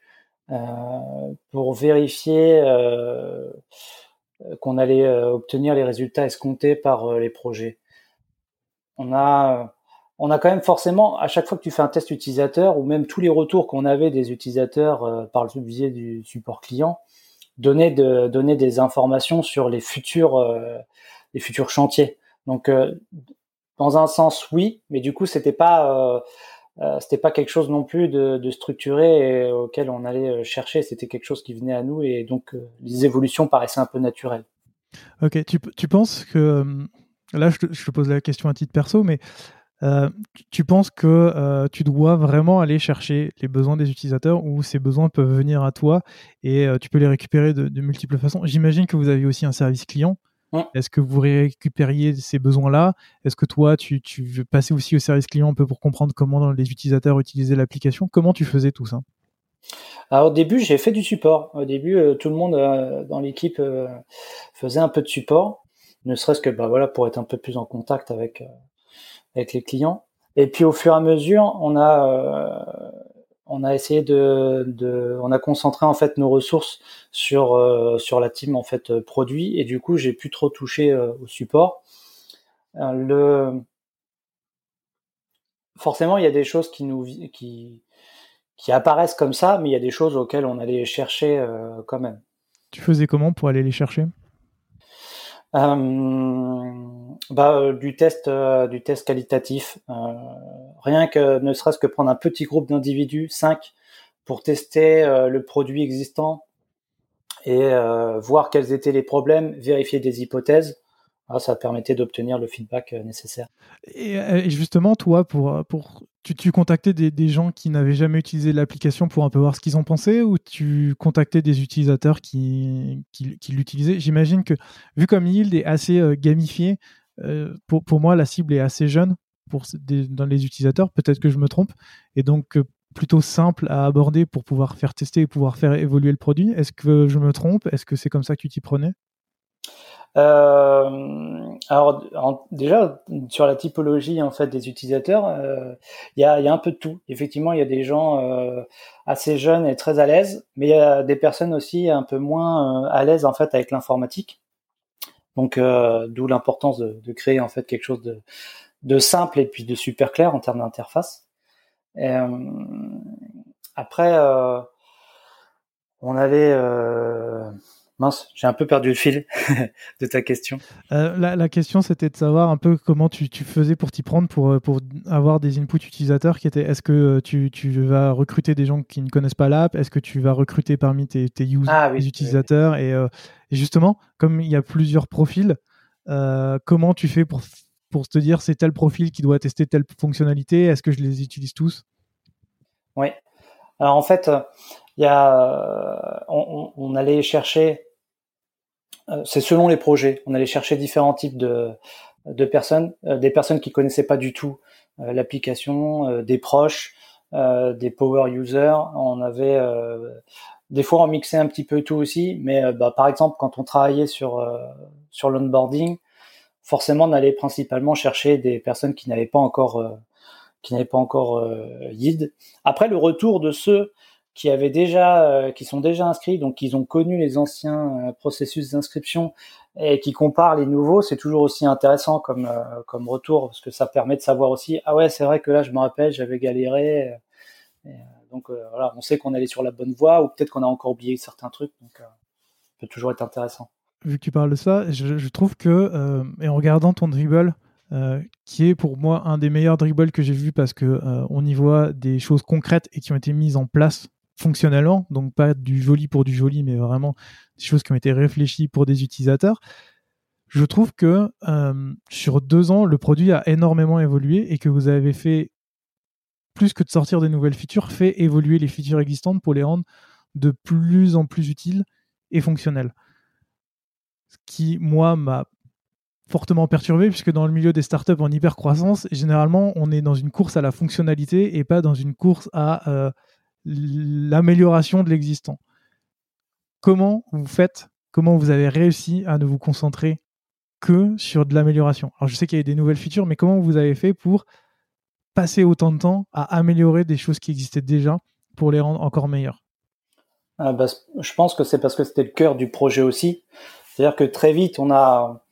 pour vérifier euh, qu'on allait euh, obtenir les résultats escomptés par les projets. On a on a quand même forcément, à chaque fois que tu fais un test utilisateur, ou même tous les retours qu'on avait des utilisateurs par le biais du support client, donner de, donner des informations sur les futurs, les futurs chantiers. Donc, dans un sens, oui, mais du coup, c'était pas, euh, c'était pas quelque chose non plus de, structuré auquel on allait euh, chercher. C'était quelque chose qui venait à nous et donc euh, les évolutions paraissaient un peu naturelles. Ok, tu, tu penses que là, je te, je pose la question à titre perso, mais euh, tu penses que euh, tu dois vraiment aller chercher les besoins des utilisateurs ou ces besoins peuvent venir à toi et euh, tu peux les récupérer de, de multiples façons? J'imagine que vous avez aussi un service client est-ce que vous récupériez ces besoins-là? Est-ce que toi, tu, tu veux passer aussi au service client un peu pour comprendre comment les utilisateurs utilisaient l'application? Comment tu faisais tout ça? Alors, au début, j'ai fait du support. Au début, euh, tout le monde euh, dans l'équipe euh, faisait un peu de support, ne serait-ce que bah, voilà, pour être un peu plus en contact avec, avec les clients. Et puis, au fur et à mesure, on a on a essayé de, on a concentré en fait nos ressources sur euh, sur la team en fait euh, produit et du coup j'ai pu trop toucher euh, au support. le forcément il y a des choses qui nous qui qui apparaissent comme ça, mais il y a des choses auxquelles on allait chercher quand même. Tu faisais comment pour aller les chercher? Bah, euh, du test, euh, du test qualitatif. Euh, rien que ne serait-ce que prendre un petit groupe d'individus, 5, pour tester le produit existant et voir quels étaient les problèmes, vérifier des hypothèses. ça permettait d'obtenir le feedback nécessaire. Et, justement, toi, pour, pour tu, tu contactais des, des, gens qui n'avaient jamais utilisé l'application pour un peu voir ce qu'ils en pensaient ou tu contactais des utilisateurs qui, qui, l'utilisaient? J'imagine que, vu comme Yield est assez gamifié, pour, pour moi, la cible est assez jeune pour dans les utilisateurs. Peut-être que je me trompe. Et donc, plutôt simple à aborder pour pouvoir faire tester et pouvoir faire évoluer le produit. Est-ce que je me trompe? Est-ce que c'est comme ça que tu t'y prenais? Euh, alors déjà sur la typologie en fait des utilisateurs, euh, il y, a, un peu de tout. Effectivement, il y a des gens euh, assez jeunes et très à l'aise, mais il y a des personnes aussi un peu moins à l'aise en fait avec l'informatique. Donc d'où l'importance de, créer en fait quelque chose de, de simple et puis de super clair en termes d'interface. Euh, après, euh, on euh, Mince, j'ai un peu perdu le fil (laughs) de ta question. la, question, c'était de savoir un peu comment tu, faisais pour t'y prendre, pour, pour avoir des inputs utilisateurs qui étaient est-ce que tu, vas recruter des gens qui ne connaissent pas l'app? Est-ce que tu vas recruter parmi tes, tes ah utilisateurs? et, justement, comme il y a plusieurs profils, comment tu fais pour pour te dire c'est tel profil qui doit tester telle fonctionnalité? Est-ce que je les utilise tous? Oui. Alors en fait, il y a, on, allait chercher, euh, c'est selon les projets, on allait chercher différents types de, de personnes, euh, des personnes qui connaissaient pas du tout euh, l'application, des proches, des power users. On avait des fois on mixait un petit peu tout aussi, mais bah, par exemple quand on travaillait sur sur l'onboarding, forcément on allait principalement chercher des personnes qui n'avaient pas encore euh, qui n'avaient pas encore euh, YID. Après le retour de ceux qui avaient déjà euh, qui sont déjà inscrits donc ils ont connu les anciens processus d'inscription et qui comparent les nouveaux, c'est toujours aussi intéressant comme comme retour parce que ça permet de savoir aussi ah ouais, c'est vrai que là je me rappelle, j'avais galéré donc voilà, on sait qu'on allait sur la bonne voie ou peut-être qu'on a encore oublié certains trucs donc ça peut toujours être intéressant. Vu que tu parles de ça, je, trouve que, euh, et en regardant ton dribble, euh, qui est pour moi un des meilleurs dribbles que j'ai vu parce que euh, on y voit des choses concrètes et qui ont été mises en place fonctionnellement, donc pas du joli pour du joli, mais vraiment des choses qui ont été réfléchies pour des utilisateurs. Je trouve que sur deux ans, le produit a énormément évolué et que vous avez fait plus que de sortir des nouvelles features, fait évoluer les features existantes pour les rendre de plus en plus utiles et fonctionnelles ce qui, moi, m'a fortement perturbé, puisque dans le milieu des startups en hyper croissance, généralement, on est dans une course à la fonctionnalité et pas dans une course à euh, l'amélioration de l'existant. Comment vous faites, comment vous avez réussi à ne vous concentrer que sur de l'amélioration? Alors, je sais qu'il y a des nouvelles features, mais comment vous avez fait pour passer autant de temps à améliorer des choses qui existaient déjà pour les rendre encore meilleures? Ah, bah, Je pense que c'est parce que c'était le cœur du projet aussi. C'est-à-dire que très vite, on a,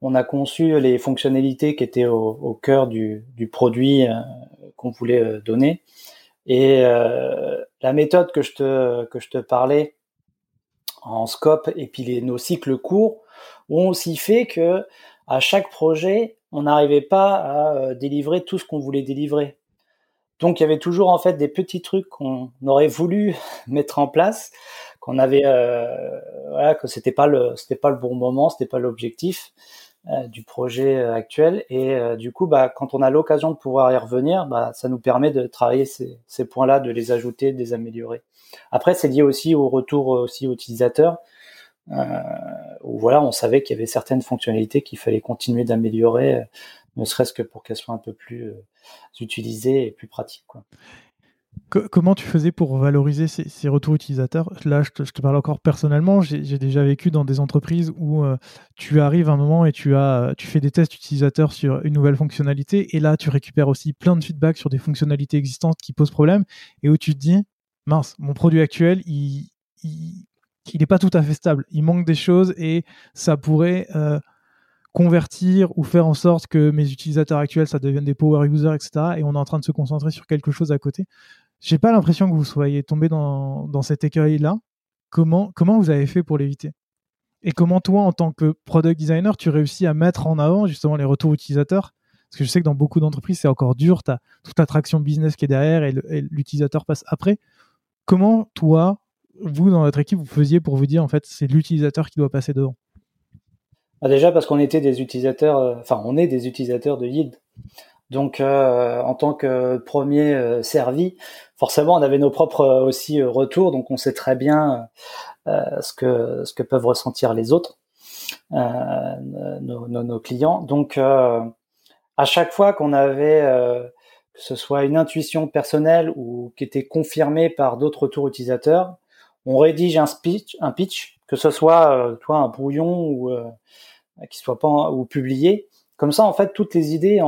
on a conçu les fonctionnalités qui étaient au, cœur du, du produit euh, qu'on voulait euh, donner. Et euh, la méthode que je te, que je te parlais en scope et puis les, nos cycles courts ont aussi fait que à chaque projet, on n'arrivait pas à délivrer tout ce qu'on voulait délivrer. Donc il y avait toujours en fait des petits trucs qu'on aurait voulu (laughs) mettre en place qu'on avait euh, voilà que c'était pas le c'était pas le bon moment, c'était pas l'objectif euh, du projet euh, actuel et du coup bah quand on a l'occasion de pouvoir y revenir, bah ça nous permet de travailler ces, ces points-là, de les ajouter, de les améliorer. Après c'est lié aussi au retour aussi utilisateur euh, où voilà on savait qu'il y avait certaines fonctionnalités qu'il fallait continuer d'améliorer, ne serait-ce que pour qu'elles soient un peu plus utilisées et plus pratiques quoi comment tu faisais pour valoriser ces, retours utilisateurs? Là, je te, parle encore personnellement. J'ai déjà vécu dans des entreprises où euh, tu arrives à un moment et tu, as, tu fais des tests utilisateurs sur une nouvelle fonctionnalité. Et là, tu récupères aussi plein de feedback sur des fonctionnalités existantes qui posent problème. Et où tu te dis, mince, mon produit actuel, il n'est pas tout à fait stable. Il manque des choses et ça pourrait euh, convertir ou faire en sorte que mes utilisateurs actuels, ça devienne des power users, etc. Et on est en train de se concentrer sur quelque chose à côté j'ai pas l'impression que vous soyez tombé dans, dans cet écueil-là. Comment, comment vous avez fait pour l'éviter? Et comment toi, en tant que product designer, tu réussis à mettre en avant justement les retours utilisateurs? Parce que je sais que dans beaucoup d'entreprises, c'est encore dur. Tu as toute la traction business qui est derrière et l'utilisateur passe après. Comment toi, vous, dans votre équipe, vous faisiez pour vous dire, en fait, c'est l'utilisateur qui doit passer devant? Bah, Déjà parce qu'on était des utilisateurs, enfin on est des utilisateurs de Yield. Donc en tant que premier servi, forcément on avait nos propres aussi retours, donc on sait très bien ce que ce que peuvent ressentir les autres, nos, clients. Donc à chaque fois qu'on avait que ce soit une intuition personnelle ou qui était confirmée par d'autres retours utilisateurs, on rédige un speech, un pitch, que ce soit euh, toi un brouillon ou euh, qui soit pas ou publié. Comme ça, en fait, toutes les idées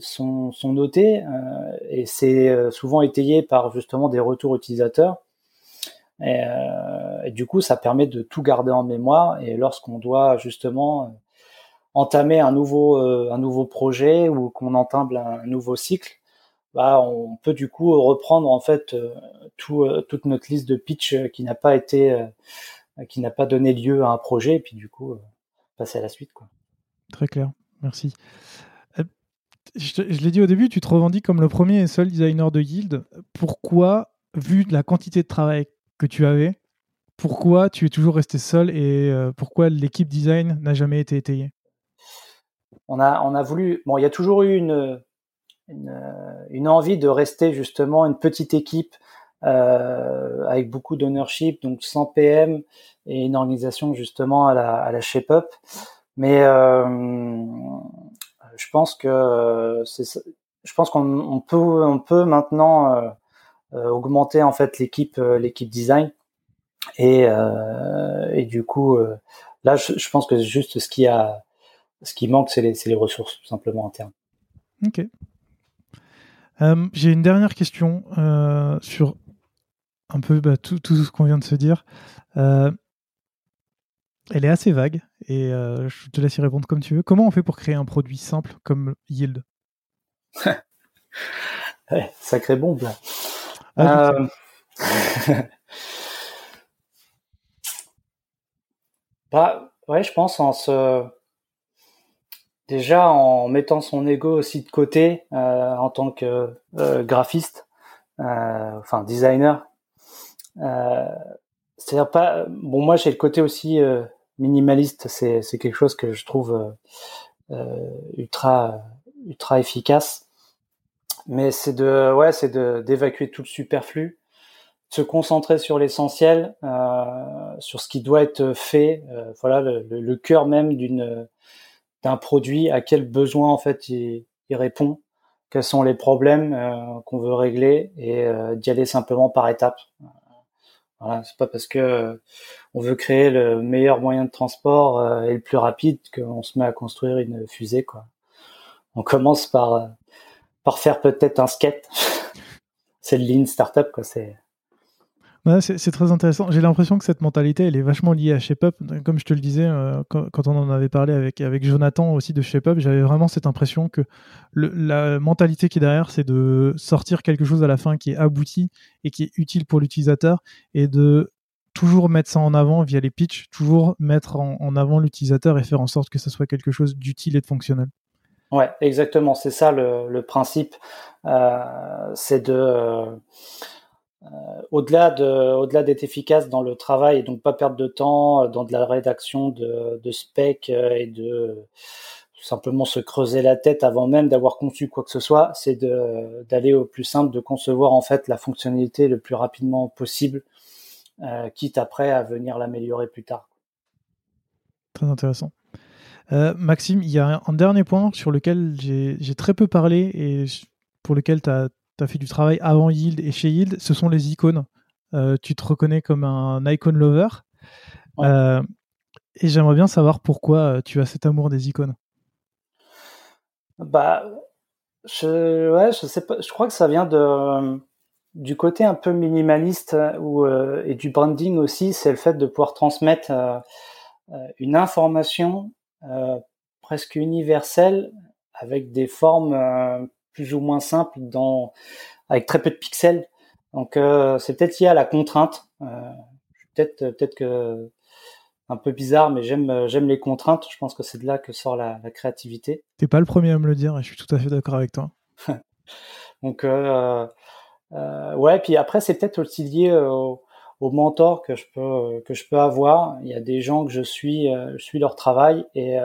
sont, notées euh, et c'est euh, souvent étayé par justement des retours utilisateurs. Et, et, du coup, ça permet de tout garder en mémoire. Et lorsqu'on doit justement entamer un nouveau projet ou qu'on entame un nouveau cycle, bah, on peut du coup reprendre en fait euh, tout, euh, toute notre liste de pitch euh, qui n'a pas été, qui n'a pas donné lieu à un projet, et puis du coup passer à la suite. Quoi. Très clair, merci. Je, l'ai dit au début, tu te revendiques comme le premier et seul designer de Yield. Pourquoi, vu la quantité de travail que tu avais, pourquoi tu es toujours resté seul et pourquoi l'équipe design n'a jamais été étayée? On a, on a voulu. Bon, il y a toujours eu une, euh, une, envie de rester justement une petite équipe euh, avec beaucoup d'ownership, donc sans PM et une organisation justement à la, à la shape up. Mais euh, je pense que c'est, je pense qu'on on peut, on peut maintenant euh, euh augmenter en fait l'équipe, l'équipe design. Et, et du coup, là, je, pense que juste ce qui a, ce qui manque, c'est les, les ressources tout simplement internes. Ok, j'ai une dernière question sur un peu bah, tout, ce qu'on vient de se dire. Elle est assez vague et je te laisse y répondre comme tu veux. Comment on fait pour créer un produit simple comme Yield? (laughs) Sacré bombe là. Ah, (laughs) bah ouais, je pense en se déjà en mettant son ego aussi de côté euh, en tant que euh, graphiste, euh, enfin designer. C'est-à-dire pas. Bon, moi j'ai le côté aussi minimaliste. C'est quelque chose que je trouve ultra ultra efficace. Mais c'est de ouais c'est de d'évacuer tout le superflu, se concentrer sur l'essentiel, sur ce qui doit être fait. voilà le, cœur même d'une d'un produit, à quel besoin en fait il, répond, quels sont les problèmes euh, qu'on veut régler et euh, d'y aller simplement par étapes. Voilà, c'est pas parce que euh, on veut créer le meilleur moyen de transport et le plus rapide qu'on se met à construire une fusée quoi. On commence par par faire peut-être un skate. (laughs) c'est le lean startup quoi, c'est c'est très intéressant. J'ai l'impression que cette mentalité, elle est vachement liée à ShapeUp. Comme je te le disais, euh, quand, on en avait parlé avec, avec Jonathan aussi de ShapeUp, j'avais vraiment cette impression que la mentalité qui est derrière, c'est de sortir quelque chose à la fin qui est abouti et qui est utile pour l'utilisateur et de toujours mettre ça en avant via les pitchs, toujours mettre en, avant l'utilisateur et faire en sorte que ça soit quelque chose d'utile et de fonctionnel. Ouais, exactement. C'est ça le, principe. Euh, c'est de euh, au-delà de, au-delà d'être efficace dans le travail et donc pas perdre de temps euh, dans de la rédaction de, specs euh, et de simplement se creuser la tête avant même d'avoir conçu quoi que ce soit, c'est d'aller au plus simple, de concevoir en fait la fonctionnalité le plus rapidement possible, euh, quitte après à venir l'améliorer plus tard. Très intéressant. Euh, Maxime, il y a un dernier point sur lequel j'ai, j'ai très peu parlé et pour lequel tu as tu as fait du travail avant Yield et chez Yield, ce sont les icônes. Euh, tu te reconnais comme un icon lover. Euh, et j'aimerais bien savoir pourquoi euh, tu as cet amour des icônes. Bah, je, ouais, je sais pas. Je crois que ça vient de du côté un peu minimaliste ou et du branding aussi. C'est le fait de pouvoir transmettre une information presque universelle avec des formes plus ou moins simple dans avec très peu de pixels. Donc euh, c'est peut-être lié à la contrainte. Euh, peut-être peut-être que un peu bizarre, mais j'aime j'aime les contraintes. Je pense que c'est de là que sort la, la créativité. T'es pas le premier à me le dire, et je suis tout à fait d'accord avec toi. (laughs) Donc euh, euh, ouais, puis après c'est peut-être aussi lié au, aux mentors que je peux que je peux avoir. Il y a des gens que je suis, je suis leur travail et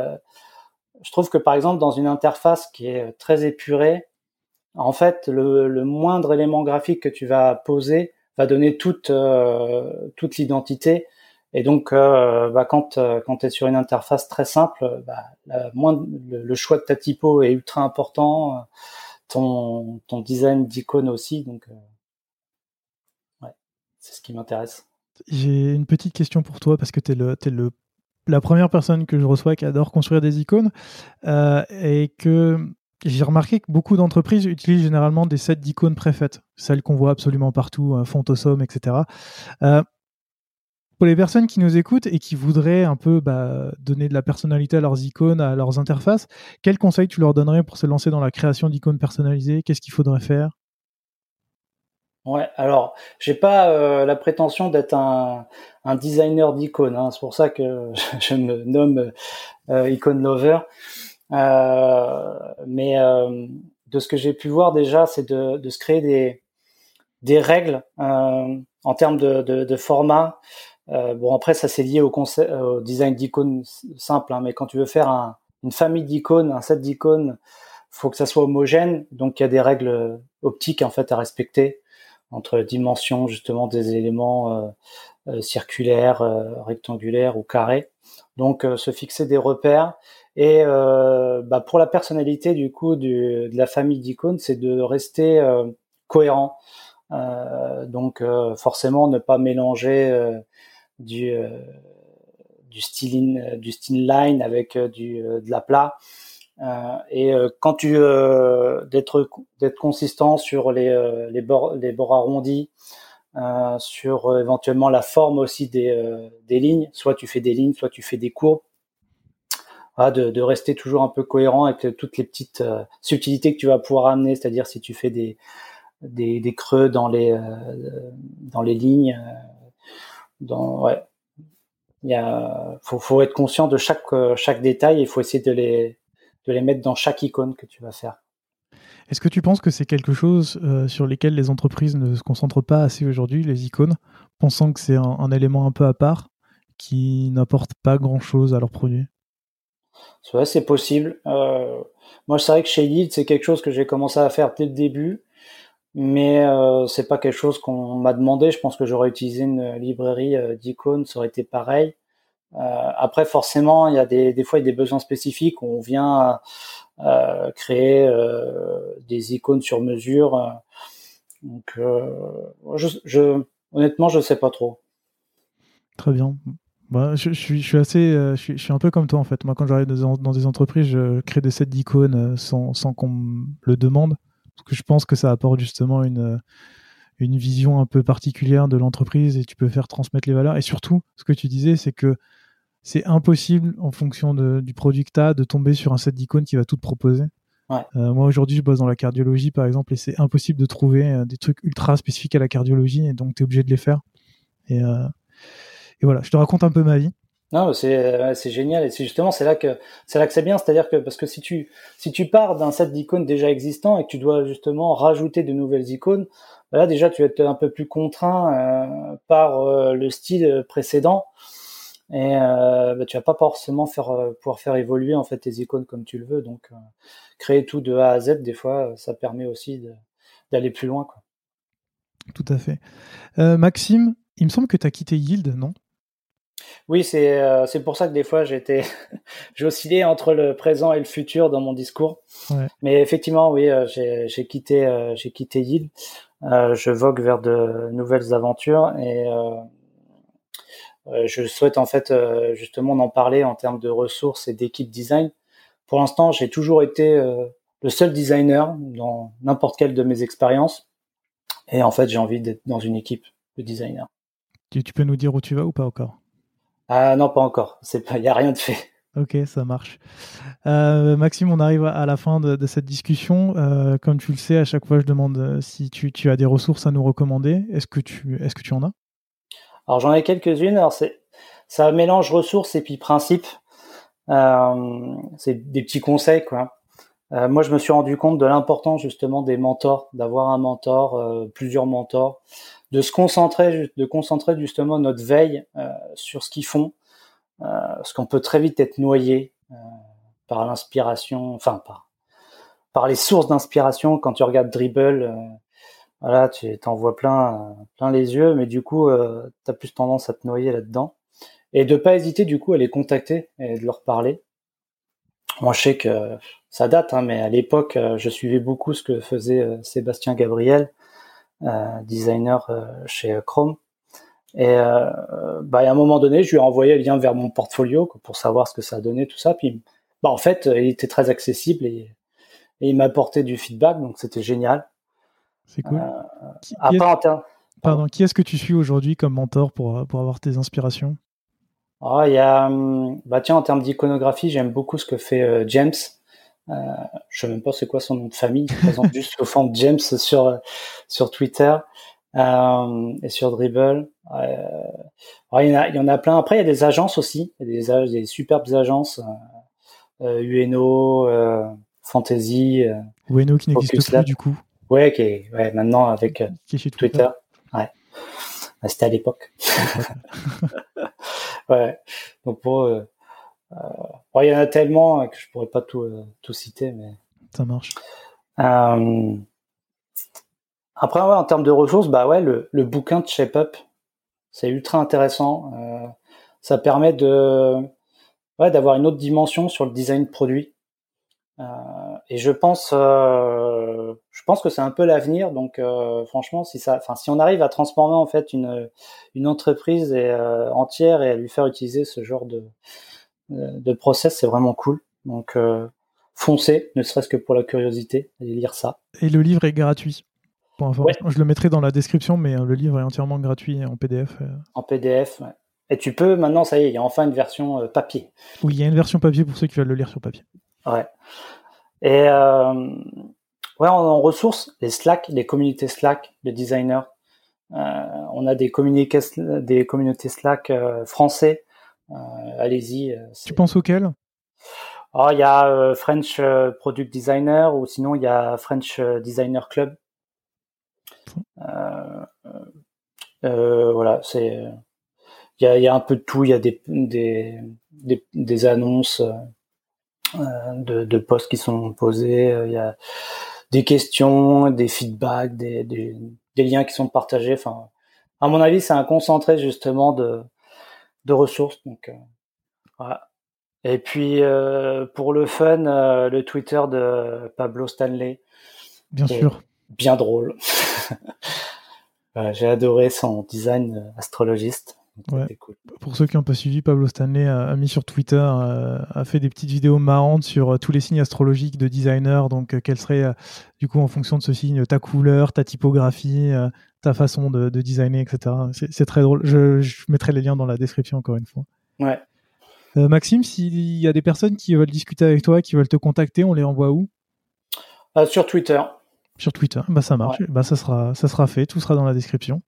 je trouve que par exemple dans une interface qui est très épurée, en fait le, le moindre élément graphique que tu vas poser va donner toute toute l'identité et donc, euh, bah, quand, euh, quand tu es sur une interface très simple, bah, le, choix de ta typo est ultra important, euh, ton, ton design d'icône aussi. Donc, ouais, c'est ce qui m'intéresse. J'ai une petite question pour toi parce que tu es, le, es le, la première personne que je reçois qui adore construire des icônes et que j'ai remarqué que beaucoup d'entreprises utilisent généralement des sets d'icônes préfaites, celles qu'on voit absolument partout, Fontosum, etc. Pour les personnes qui nous écoutent et qui voudraient un peu bah, donner de la personnalité à leurs icônes, à leurs interfaces, quels conseils tu leur donnerais pour se lancer dans la création d'icônes personnalisées? Qu'est-ce qu'il faudrait faire? Ouais, alors j'ai pas euh, la prétention d'être un, designer d'icônes. Hein. c'est pour ça que (laughs) je me nomme euh, icône lover. Euh, mais de ce que j'ai pu voir déjà, c'est de, se créer des, des règles en termes de, de format. Euh, bon, après, ça c'est lié au, concept, au design d'icônes simple, hein, mais quand tu veux faire un, une famille d'icônes, un set d'icônes, faut que ça soit homogène. Donc, il y a des règles optiques en fait à respecter entre dimensions justement des éléments euh, euh circulaires, euh, rectangulaires ou carrés. Donc, se fixer des repères. Et bah, pour la personnalité du coup du, de la famille d'icônes, c'est de rester cohérent. donc, forcément, ne pas mélanger du euh, du style euh, du style line avec euh, du de la plat et quand tu d'être d'être consistant sur les les bords les bords arrondis sur éventuellement la forme aussi des des lignes soit tu fais des lignes soit tu fais des courbes de, de, rester toujours un peu cohérent avec toutes les petites subtilités que tu vas pouvoir amener, c'est-à-dire si tu fais des, des, des creux dans les, dans les lignes, dans, ouais. Il y a, faut, faut être conscient de chaque, euh, chaque détail et il faut essayer de les, de les mettre dans chaque icône que tu vas faire. Est-ce que tu penses que c'est quelque chose euh, sur lesquels les entreprises ne se concentrent pas assez aujourd'hui, les icônes, pensant que c'est un, élément un peu à part qui n'apporte pas grand-chose à leurs produits? C'est possible. Euh, moi, c'est vrai que chez Yield, c'est quelque chose que j'ai commencé à faire dès le début mais euh, c'est pas quelque chose qu'on m'a demandé. Je pense que j'aurais utilisé une librairie d'icônes, ça aurait été pareil. Après, forcément, il y a des, des fois il y a des besoins spécifiques où on vient créer euh, des icônes sur mesure. Donc, je, je, honnêtement, je sais pas trop. Très bien. Bah, je, suis, assez, je suis, un peu comme toi en fait. Moi, quand j'arrive dans, dans, des entreprises, je crée des sets d'icônes sans, sans qu'on me le demande parce que je pense que ça apporte justement une, une vision un peu particulière de l'entreprise et tu peux faire transmettre les valeurs. Et surtout, ce que tu disais, c'est que c'est impossible, en fonction de, du produit que tu as, de tomber sur un set d'icônes qui va tout te proposer. Ouais. Euh, moi, aujourd'hui, je bosse dans la cardiologie, par exemple, et c'est impossible de trouver euh, des trucs ultra spécifiques à la cardiologie, et donc tu es obligé de les faire. Et, euh, et voilà, je te raconte un peu ma vie. Non, c'est génial et c'est justement c'est là que c'est là que c'est bien, c'est-à-dire que parce que si tu si tu pars d'un set d'icônes déjà existant et que tu dois justement rajouter de nouvelles icônes, bah là déjà tu vas être un peu plus contraint par le style précédent et euh, bah, tu vas pas forcément faire euh, pouvoir faire évoluer en fait tes icônes comme tu le veux. Donc créer tout de A à Z des fois ça permet aussi d'aller plus loin quoi. Tout à fait. Maxime, il me semble que tu as quitté Yield, non? Oui, c'est euh, pour ça que des fois j'étais (laughs) j'oscillais entre le présent et le futur dans mon discours. Ouais. Mais effectivement, oui, euh, j'ai j'ai quitté euh, j'ai quitté Yield. je vogue vers de nouvelles aventures et je souhaite en fait justement en parler en termes de ressources et d'équipe design. Pour l'instant, j'ai toujours été le seul designer dans n'importe quelle de mes expériences. Et en fait, j'ai envie d'être dans une équipe de designers. Tu, tu peux nous dire où tu vas ou pas encore? Ah non, pas encore. Il y a rien de fait. (laughs) Ok, ça marche. Euh, Maxime, on arrive à la fin de, cette discussion. Euh, comme tu le sais, à chaque fois, je demande euh, si tu, as des ressources à nous recommander. Est-ce que tu, est-ce que tu en as? Alors j'en ai quelques-unes. Alors c'est, ça mélange ressources et puis principes. c'est des petits conseils, quoi. moi, je me suis rendu compte de l'importance justement des mentors, d'avoir un mentor, plusieurs mentors, de se concentrer, de concentrer justement notre veille sur ce qu'ils font, parce qu'on peut très vite être noyé par l'inspiration, enfin par par les sources d'inspiration quand tu regardes Dribble voilà, tu t'en vois plein, plein les yeux, mais du coup, euh, tu as plus tendance à te noyer là-dedans. Et de pas hésiter du coup à les contacter et de leur parler. Moi, je sais que ça date, hein, mais à l'époque, euh, je suivais beaucoup ce que faisait euh, Sébastien Gabriel, designer chez Chrome. Et bah, à un moment donné, je lui ai envoyé le lien vers mon portfolio pour savoir ce que ça donnait, tout ça. Puis, bah, en fait, il était très accessible et, et il m'a apporté du feedback, donc c'était génial. C'est cool. Euh, qui, Pardon, qui est-ce que tu suis aujourd'hui comme mentor pour, pour avoir tes inspirations? Oh, il y a, hum, bah tiens, en termes d'iconographie, j'aime beaucoup ce que fait euh, James. Euh, je ne sais même pas c'est quoi son nom de famille. Il présente (laughs) juste au fond James sur sur Twitter euh, et sur Dribble. Il, y en a, il y en a plein. Après, il y a des agences aussi. Il y a des, des superbes agences. UNO, Fantasy. UNO qui n'existe plus du coup. Ouais, qui est, ouais, maintenant avec euh, Twitter. Ouais. Bah, c'était à l'époque. (laughs) ouais. Donc pour euh, euh, il y en a tellement que je pourrais pas tout, tout citer, mais. Ça marche. Après, ouais, en termes de ressources, bah ouais, le, le bouquin de Shape Up, c'est ultra intéressant. Ça permet de, ouais, d'avoir une autre dimension sur le design de produit. Et je pense, euh, je pense que c'est un peu l'avenir. Donc, euh, franchement, si ça, enfin, si on arrive à transformer en fait une une entreprise et, entière et à lui faire utiliser ce genre de de process, c'est vraiment cool. Donc, foncez, ne serait-ce que pour la curiosité, et lire ça. Et le livre est gratuit. Pour Je le mettrai dans la description, mais le livre est entièrement gratuit en PDF. En PDF, ouais. Et tu peux, maintenant, ça y est, il y a enfin une version papier. Oui, il y a une version papier pour ceux qui veulent le lire sur papier. Ouais. Et euh, ouais, en, ressources, les Slack, les communautés Slack, les designers. Euh, on a des, des communautés Slack euh, français. Euh, allez-y. Tu penses auxquels oh, Il y a French Product Designer ou sinon il y a French Designer Club. voilà, c'est il y a, y a, un peu de tout. Il y a des, des, des, des annonces. Euh, de, de posts qui sont posés. Il y a des questions, des feedbacks, des, des, des, liens qui sont partagés. Enfin, à mon avis, c'est un concentré justement de, de ressources. Donc, euh, voilà. Et puis euh, pour le fun, euh, le Twitter de Pablo Stanley. Bien sûr. Bien drôle. (laughs) J'ai adoré son design astrologiste. Pour ceux qui n'ont pas suivi, Pablo Stanley a, mis sur Twitter, euh, a, fait des petites vidéos marrantes sur euh, tous les signes astrologiques de designer. Donc, euh, quelle serait, du coup, en fonction de ce signe, ta couleur, ta typographie, ta façon de, designer, etc. C'est très drôle. Je, mettrai les liens dans la description, encore une fois. Ouais. Maxime, s'il y a des personnes qui veulent discuter avec toi, qui veulent te contacter, on les envoie où? Sur Twitter. Sur Twitter, bah ça marche, bah ça sera, ça sera fait, tout sera dans la description.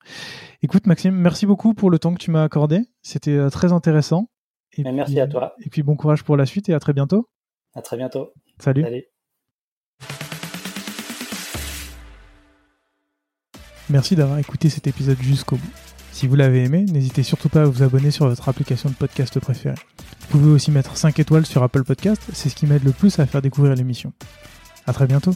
Écoute Maxime, merci beaucoup pour le temps que tu m'as accordé, c'était euh, très intéressant. Et merci à toi. Et puis bon courage pour la suite et à très bientôt. À très bientôt. Salut. Salut. Merci d'avoir écouté cet épisode jusqu'au bout. Si vous l'avez aimé, n'hésitez surtout pas à vous abonner sur votre application de podcast préférée. Vous pouvez aussi mettre 5 étoiles sur Apple Podcast, c'est ce qui m'aide le plus à faire découvrir l'émission. À très bientôt.